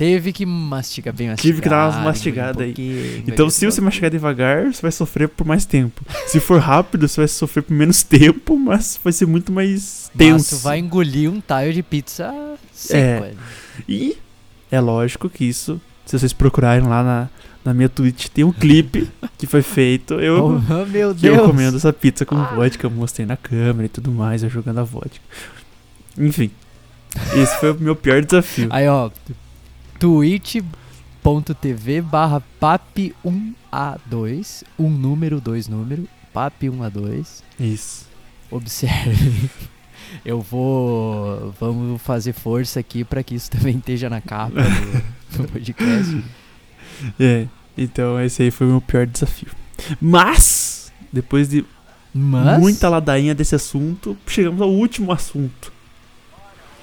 Teve que mastigar bem mastigado. Tive que dar umas engolir um mastigadas aí. Então, se você mastigar devagar, você vai sofrer por mais tempo. Se for rápido, você vai sofrer por menos tempo, mas vai ser muito mais pouquinho. Mas tenso. tu vai engolir um tile de pizza seco. É. E é lógico que isso, se vocês procurarem lá na, na minha Twitch, tem um clipe que foi feito. Eu, Oh, meu que eu Deus. comendo essa pizza com vodka, eu mostrei na câmera e tudo mais, eu jogando a vodka. Enfim, esse foi o meu pior desafio. Aí, ó, twitch.tv barra pap1a2, um número, dois número, pap1a2. Isso. Observe. Eu vou. Vamos fazer força aqui pra que isso também esteja na capa do, do podcast. É, então esse aí foi o meu pior desafio. Mas, depois de Mas. muita ladainha desse assunto, chegamos ao último assunto.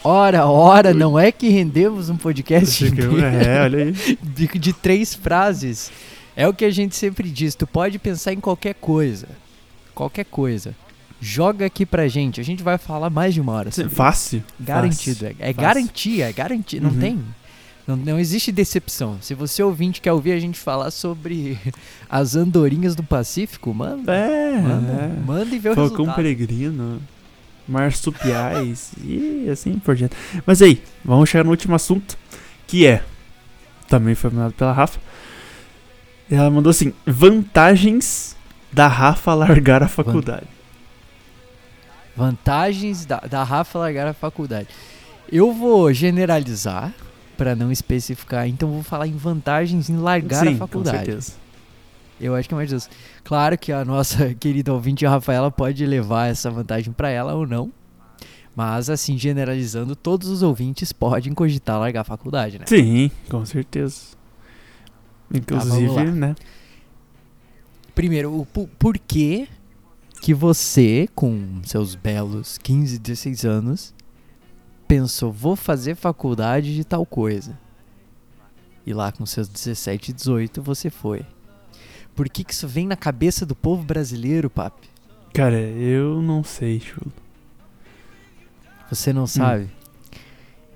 Ora, ora, não é que rendemos um podcast inteiro é, olha aí. de, de três frases. É o que a gente sempre diz. Tu pode pensar em qualquer coisa. Qualquer coisa. Joga aqui pra gente. A gente vai falar mais de uma hora. sobre. Fácil. Garantido. É, é fácil. garantia, é garantia. Não Uhum. tem. Não, não existe decepção. Se você ouvinte quer ouvir a gente falar sobre as andorinhas do Pacífico, manda. É, Manda, é. manda e vê o Falcão resultado. Peregrino, marsupiais e assim por diante. Mas aí, vamos chegar no último assunto, que é, também foi mandado pela Rafa. Ela mandou assim, vantagens da Rafa largar a faculdade. Vantagens da, da Rafa largar a faculdade. Eu vou generalizar pra não especificar, então vou falar em vantagens em largar Sim, a com faculdade. certeza. Eu acho que é mais justo. Claro que a nossa querida ouvinte Rafaela pode levar essa vantagem pra ela ou não. Mas assim, generalizando, todos os ouvintes podem cogitar largar a faculdade, né? Sim, com certeza. Inclusive, lá. né? Primeiro, o po- porquê que você, com seus belos 15, 16 anos, pensou, vou fazer faculdade de tal coisa. E lá com seus 17, 18 você foi. Por que, que isso vem na cabeça do povo brasileiro, papi? Cara, eu não sei, chulo. Você não sabe?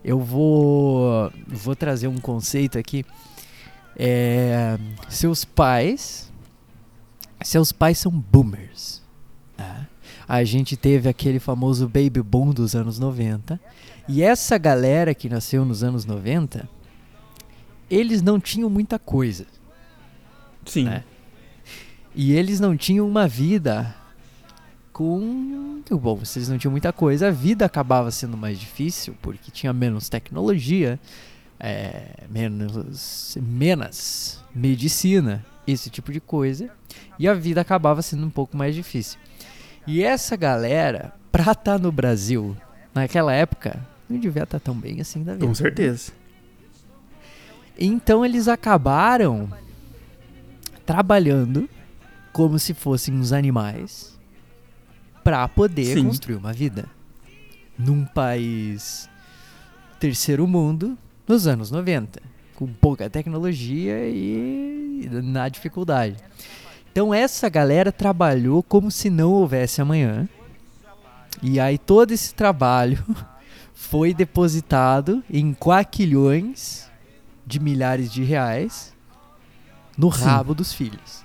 Eu vou vou trazer um conceito aqui. É, seus pais, seus pais são boomers. né? A gente teve aquele famoso baby boom dos anos 90. E essa galera que nasceu nos anos 90, eles não tinham muita coisa. Sim. É. E eles não tinham uma vida com. Bom, vocês não tinham muita coisa, a vida acabava sendo mais difícil porque tinha menos tecnologia, é, menos, menos medicina, esse tipo de coisa, e a vida acabava sendo um pouco mais difícil. E essa galera, pra estar no Brasil, naquela época, não devia estar tão bem assim da vida. Com certeza. Então eles acabaram trabalhando como se fossem uns animais para poder Sim. construir uma vida num país terceiro mundo nos anos 90, com pouca tecnologia e na dificuldade. Então essa galera trabalhou como se não houvesse amanhã. E aí todo esse trabalho foi depositado em quaquilhões de milhares de reais no Sim. rabo dos filhos.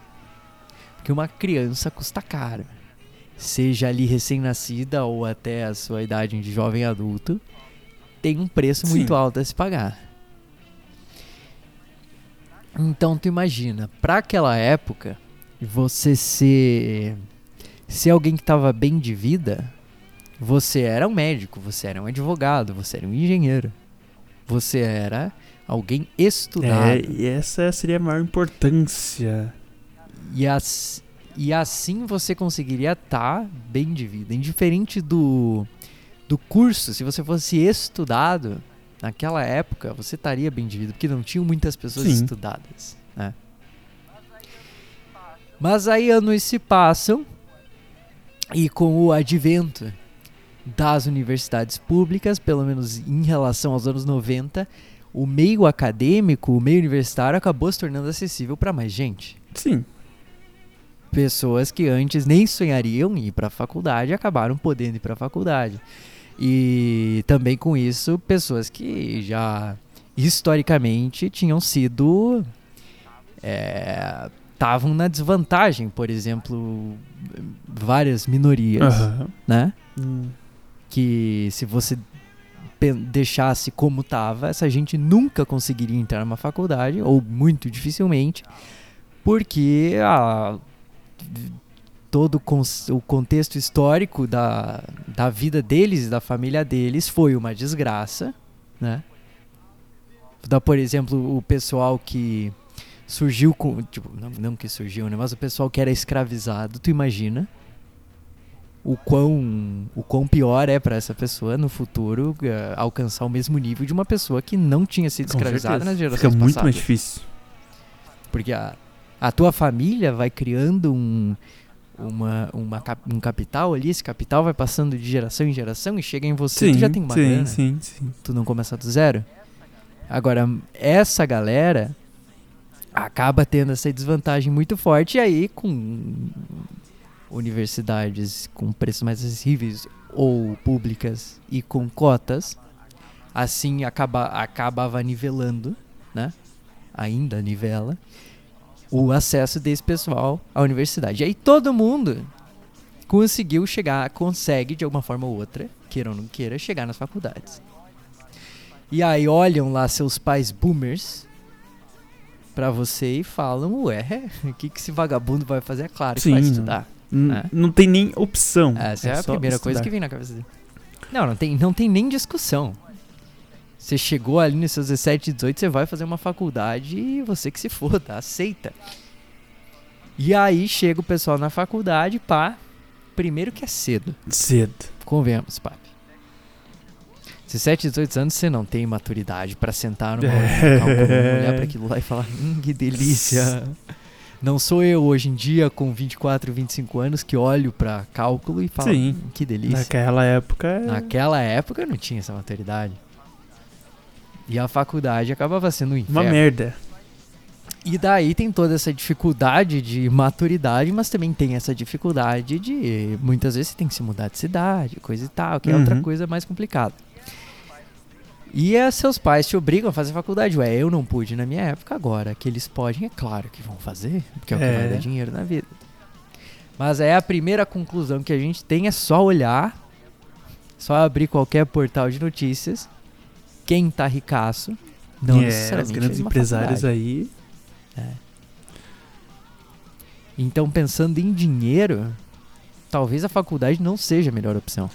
Porque uma criança custa caro. Seja ali recém-nascida ou até a sua idade de jovem adulto, tem um preço muito Sim. alto a se pagar. Então tu imagina, pra aquela época, você ser ser alguém que tava bem de vida, você era um médico, você era um advogado, você era um engenheiro. Você era alguém estudado. É, e essa seria a maior importância. E, as- e assim você conseguiria estar bem de vida. Indiferente do, do curso, se você fosse estudado, naquela época você estaria bem de vida, porque não tinham muitas pessoas Sim. estudadas. Né? Mas aí anos se passam e com o advento das universidades públicas, pelo menos em relação aos anos 90, o meio acadêmico, o meio universitário acabou se tornando acessível para mais gente Sim. Pessoas que antes nem sonhariam em ir para a faculdade acabaram podendo ir para a faculdade. E também com isso, pessoas que já historicamente tinham sido. estavam na desvantagem, por exemplo, várias minorias, Aham. né? Hum, Que se você deixasse como estava, essa gente nunca conseguiria entrar numa faculdade, ou muito dificilmente, porque a, todo o contexto histórico da, da vida deles e da família deles foi uma desgraça, né? Dá, por exemplo, o pessoal que surgiu com. Tipo, não, não que surgiu, né? Mas o pessoal que era escravizado, tu imagina o quão, o quão pior é para essa pessoa no futuro eh, alcançar o mesmo nível de uma pessoa que não tinha sido escravizada nas gerações Fica muito passadas. mais difícil. Porque a, a tua família vai criando um, uma, uma, um capital ali, esse capital vai passando de geração em geração e chega em você, tu já tem uma sim, grana, sim, sim. tu não começa do zero. Agora, essa galera acaba tendo essa desvantagem muito forte e aí com universidades com preços mais acessíveis ou públicas e com cotas, assim acaba, acabava nivelando, né? Ainda nivela o acesso desse pessoal à universidade. E aí todo mundo conseguiu chegar, consegue de alguma forma ou outra, queira ou não queira, chegar nas faculdades. E aí olham lá seus pais boomers pra você e falam, ué, o que, que esse vagabundo vai fazer? É claro que Sim, vai não. estudar. N- É. Não tem nem opção. Essa é, a só primeira coisa estudar. que vem na cabeça dele. Não, não tem, não tem nem discussão. Você chegou ali nos seus 17, 18, você vai fazer uma faculdade e você que se foda, aceita. E aí chega o pessoal na faculdade, pá. Primeiro que é cedo, Cedo. convenhamos, papi. 17, 18 anos você não tem maturidade pra sentar numa É. cálculo, olhar pra aquilo lá e falar, hum, que delícia. Não sou eu hoje em dia com 24, 25 anos que olho pra cálculo e falo, Sim. "Hum, que delícia. Naquela época. é- Naquela época eu não tinha essa maturidade. E a faculdade acabava sendo um Uma inferno. merda. E daí tem toda essa dificuldade de maturidade, mas também tem essa dificuldade de muitas vezes você tem que se mudar de cidade, coisa e tal, que é outra Uhum. coisa mais complicada. E é, seus pais te obrigam a fazer faculdade. Ué, eu não pude na minha época, agora que eles podem, é claro que vão fazer, porque é o que É. vai dar dinheiro na vida. Mas é a primeira conclusão que a gente tem é só olhar, só abrir qualquer portal de notícias, quem tá ricaço, não é, necessariamente os grandes fez uma empresários faculdade. aí. Então, pensando em dinheiro, talvez a faculdade não seja a melhor opção.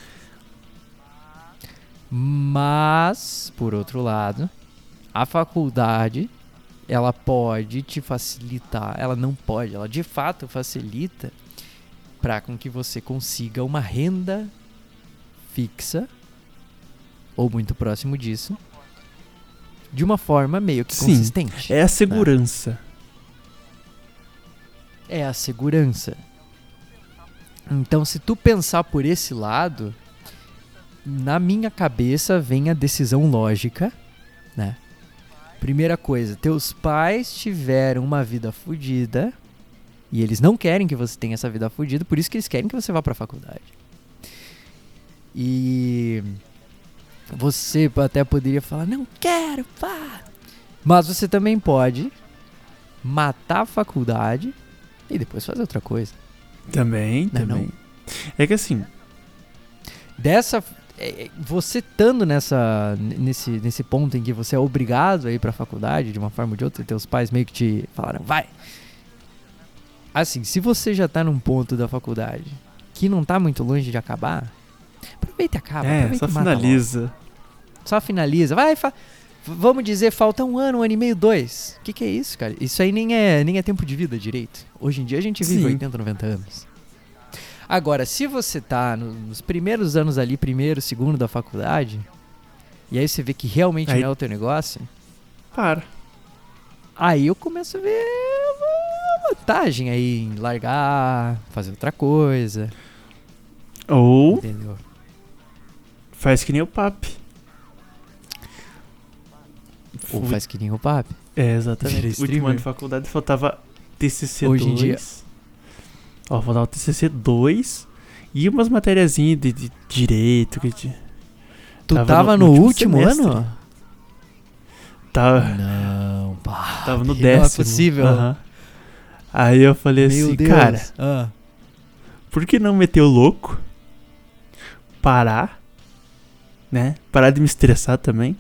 Mas, por outro lado, a faculdade ela pode te facilitar, ela não pode, ela de fato facilita para com que você consiga uma renda fixa ou muito próximo disso de uma forma meio que Sim, consistente. É a segurança. é a segurança. Então, se tu pensar por esse lado, na minha cabeça vem a decisão lógica, né? Primeira coisa, teus pais tiveram uma vida fodida e eles não querem que você tenha essa vida fodida, por isso que eles querem que você vá pra faculdade. E você até poderia falar, não quero, pá. Mas você também pode matar a faculdade e depois fazer outra coisa. Também, Não é também. É que assim, Dessa. é, é, Você estando nessa, nesse, nesse ponto em que você é obrigado a ir pra faculdade de uma forma ou de outra, teus pais meio que te falaram, vai. Assim, se você já tá num ponto da faculdade que não tá muito longe de acabar, aproveita e acaba. é, aproveita só mata logo. finaliza. Só finaliza. Vai, fa- vamos dizer, falta um ano, um ano e meio, dois. O que, que é isso, cara? Isso aí nem é, nem é tempo de vida direito. Hoje em dia a gente vive Sim. 80, 90 anos. Agora, se você tá no- nos primeiros anos ali, primeiro, segundo da faculdade, e aí você vê que realmente Aí- não é o teu negócio, Para. aí eu começo a ver uma vantagem aí em largar, fazer outra coisa, Ou entendeu? Faz que nem o papi. Ou faz que nem o papo. É, exatamente. Último streamer. ano de faculdade faltava TCC Hoje 2. em dia- Ó, faltava TCC 2 e umas matériazinhas de, de direito que de, Tu Tava tava, no no, último último, ano? tava, Não, pá. tava no não décimo. é possível. Aham. Aí eu falei Meu assim, Deus. cara, Ah. por que não meter o louco? Parar, né? Parar de me estressar também.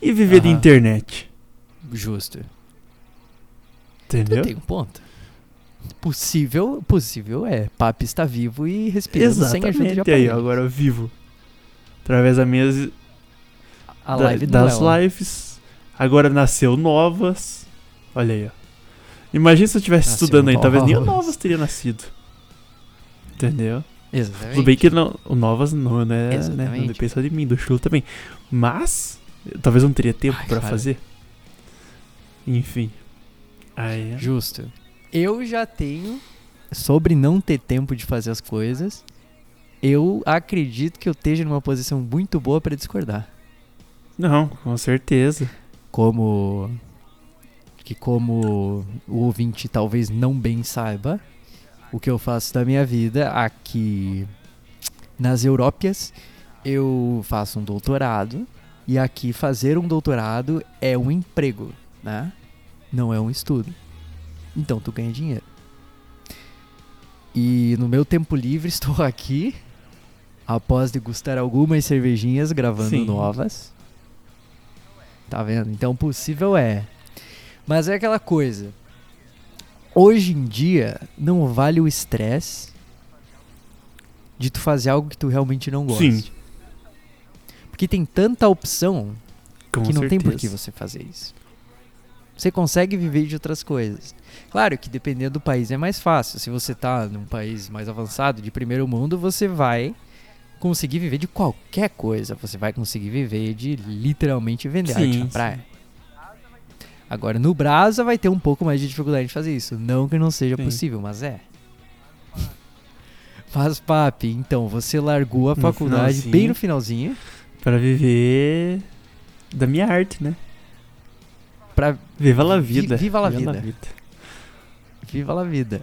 E viver de internet. Justo. Entendeu? Tem um ponto. Possível, possível é. Papi está vivo e respirando sem ajuda de Exatamente. Aí, ó, agora vivo. Através das minhas A da- live das Léo. lives. Agora nasceu novas. Olha aí, ó. Imagina se eu estivesse estudando aí, talvez nem. Novas teria nascido. Entendeu? Exatamente. Tudo bem que não, o Novas não, né? né? Não depende só de mim, do Chulo também. Mas, eu talvez não teria tempo cara. fazer. Enfim. Aí, Justo. Eu já tenho, sobre não ter tempo de fazer as coisas, eu acredito que eu esteja numa posição muito boa para discordar. não, com certeza. Como que como o ouvinte talvez não bem saiba, o que eu faço da minha vida aqui nas Európias, eu faço um doutorado e aqui fazer um doutorado é um emprego, né? Não é um estudo. Então tu ganha dinheiro. E no meu tempo livre estou aqui após degustar algumas cervejinhas gravando Sim. novas. Tá vendo? Então possível é. Mas é aquela coisa. Hoje em dia não vale o estresse de tu fazer algo que tu realmente não gosta. Sim. Porque tem tanta opção Com que não tem por certeza. que você fazer isso. Você consegue viver de outras coisas. Claro que dependendo do país é mais fácil. Se você tá num país mais avançado, de primeiro mundo, você vai conseguir viver de qualquer coisa. Você vai conseguir viver de literalmente vender arte Sim, na sim. Agora, no Brasa vai ter um pouco mais de dificuldade de fazer isso. Não que não seja Sim. possível, mas é. Faz papi, então, você largou a No faculdade bem no finalzinho Pra viver da minha arte, né? pra Viva la Vi- vida. viva la vida. Viva la vida.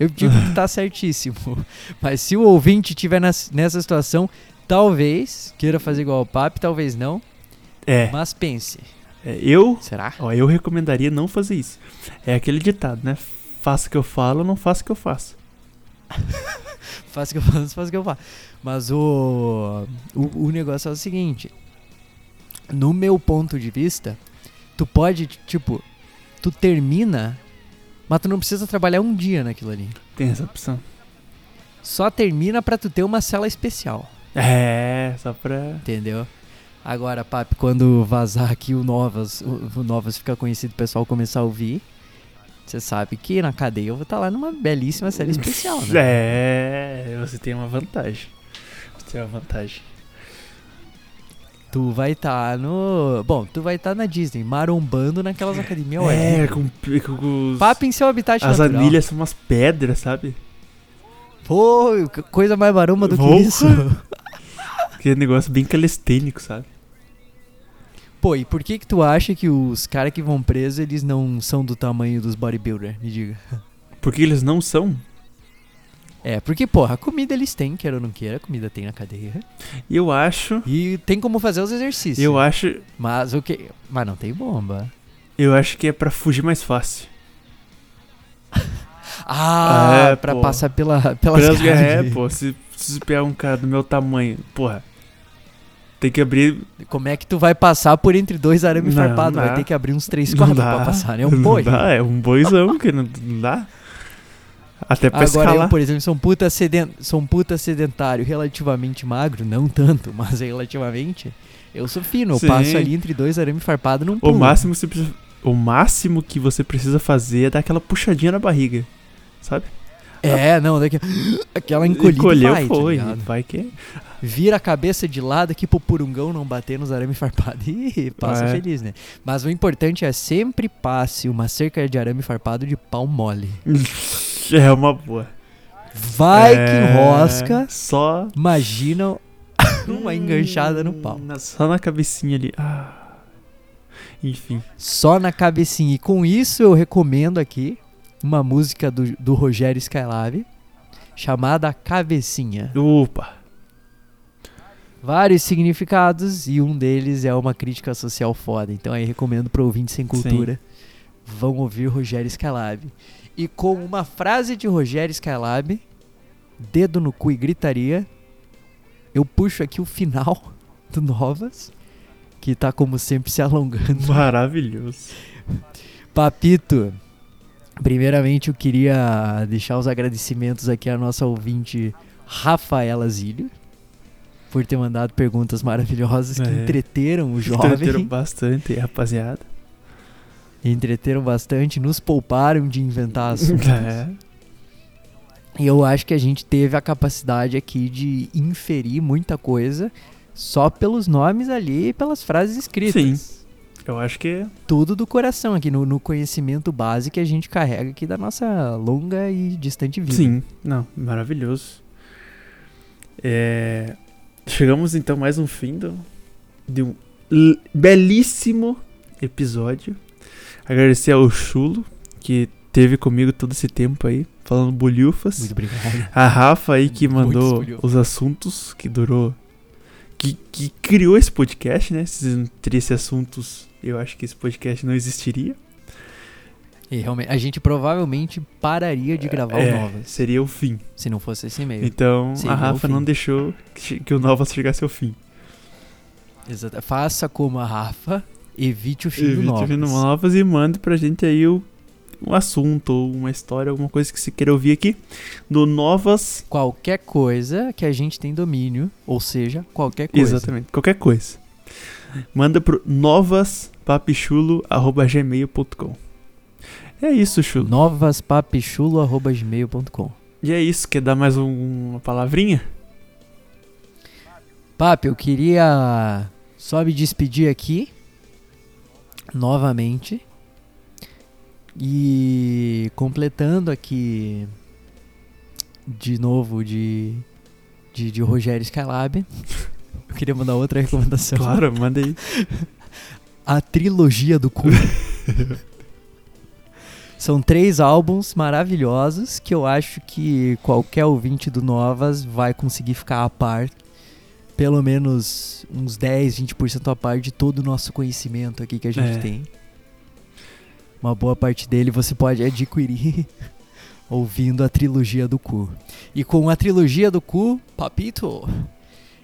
Eu digo que tá certíssimo. Mas se o ouvinte estiver nessa situação, talvez queira fazer igual ao Papi, talvez não. É, Mas pense. É, eu, Será? ó, eu recomendaria não fazer isso. É aquele ditado, né? Faça o que eu falo, não faça o que eu faço. Faça o que eu faço, faça o que eu faço. Mas o, o, o negócio é o seguinte. No meu ponto de vista, tu pode, tipo, tu termina, mas tu não precisa trabalhar um dia naquilo ali. Tem essa opção. Só termina pra tu ter uma cela especial. É, só pra. Entendeu? Agora, papi, quando vazar aqui o Novas, o, o Novas ficar conhecido, o pessoal começar a ouvir, você sabe que na cadeia eu vou estar lá numa belíssima série especial, né? É, você tem uma vantagem. Você tem uma vantagem. Tu vai estar no. Bom, tu vai estar na Disney, marombando naquelas academias É, é, com, com os. Papo em seu habitat As natural. anilhas são umas pedras, sabe? Pô, que coisa mais maromba do que Porra. isso. Aquele negócio bem calistênico, sabe? Pô, e por que que tu acha que os caras que vão presos, eles não são do tamanho dos bodybuilder? Me diga. Porque eles não são. É, porque, porra, a comida eles têm, queira ou não queira, a comida tem na cadeia. E eu acho. E tem como fazer os exercícios. Eu acho. Mas o que. Mas não tem bomba. Eu acho que é pra fugir mais fácil. Ah, É, pra pô. passar pela, pelas Pelas- é, pô, se, se pegar um cara do meu tamanho, porra. Tem que abrir. Como é que tu vai passar por entre dois arame Não, farpado? não Vai ter que abrir uns 3, Não 4 dá. pra passar, né? Um Não boi. dá, é um boizão que não, não dá. Até pra Agora escalar. eu, por exemplo, sou um puta, seden sou um puta sedentário, relativamente magro, não tanto, mas relativamente. Eu sou fino, eu Sim. passo ali entre dois arame farpado num O pulo. máximo, você o máximo que você precisa fazer é dar aquela puxadinha na barriga. Sabe? É, não, daqui, aquela encolhida Encolheu, vai, tá foi. ligado? vai que. Vira a cabeça de lado aqui pro purungão não bater nos arame farpado. Ih, passa É. feliz, né? Mas o importante é sempre passe uma cerca de arame farpado de pau mole. É uma boa. Vai É, que enrosca. Só. Imagina uma enganchada no pau. Na- Só na cabecinha ali. Ah. Enfim. Só na cabecinha. E com isso eu recomendo aqui uma música do, do Rogério Skylab chamada Cabecinha. Opa. Vários significados e um deles é uma crítica social foda. Então aí recomendo pro ouvinte sem cultura. Vão ouvir Rogério Skylab. E com uma frase de Rogério Skylab, dedo no cu e gritaria, eu puxo aqui o final do Novas, que tá como sempre se alongando. Maravilhoso. Papito, primeiramente eu queria deixar os agradecimentos aqui à nossa ouvinte Rafaela Zílio, por ter mandado perguntas maravilhosas que É. entreteram o jovem, Entreteram bastante, rapaziada. entreteram bastante, nos pouparam de inventar assuntos. É. E eu acho que a gente teve a capacidade aqui de inferir muita coisa só pelos nomes ali e pelas frases escritas. Eu acho que. Tudo do coração aqui, no, no conhecimento base que a gente carrega aqui da nossa longa e distante vida. Sim. Não, maravilhoso. É, Chegamos então mais um fim do... de um belíssimo episódio. Agradecer ao Chulo, que teve comigo todo esse tempo aí, falando bolhufas. Muito obrigado. A Rafa aí que mandou os assuntos, que durou. Que, que criou esse podcast, né? Se não teria assuntos, eu acho que esse podcast não existiria. E realmente, a gente provavelmente pararia de gravar É, o Novas, Seria o fim. se não fosse esse e-mail. Então Seria a Rafa não deixou que, o Novas chegasse ao fim. Exato. Faça como a Rafa, evite o fim do Evite Novas. o fim do Novas e mande pra gente aí o, um assunto, ou uma história, alguma coisa que você queira ouvir aqui. Do Novas. Qualquer coisa que a gente tem domínio, ou seja, qualquer coisa. Exatamente, qualquer coisa. Manda pro novaspapichulo.gmail.com É isso, Chulo. novaspapichulo.gmail.com E é isso, quer dar mais um- uma palavrinha? Papi, eu queria só me despedir aqui novamente e completando aqui de novo de, de, de Rogério Skylab. Eu queria mandar outra recomendação. Claro, manda aí. A trilogia do cu. São três álbuns maravilhosos que eu acho que qualquer ouvinte do Novas vai conseguir ficar a par. Pelo menos uns 10, 20% a par de todo o nosso conhecimento aqui que a gente É. tem. Uma boa parte dele você pode adquirir ouvindo a trilogia do cu. E com a trilogia do cu, papito,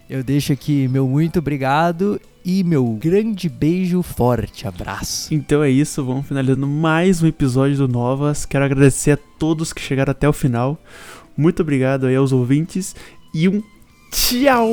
eu deixo aqui meu muito obrigado e meu grande beijo, forte abraço. Então é isso, vamos finalizando mais um episódio do Novas. Quero agradecer a todos que chegaram até o final. Muito obrigado aí aos ouvintes e um tchau!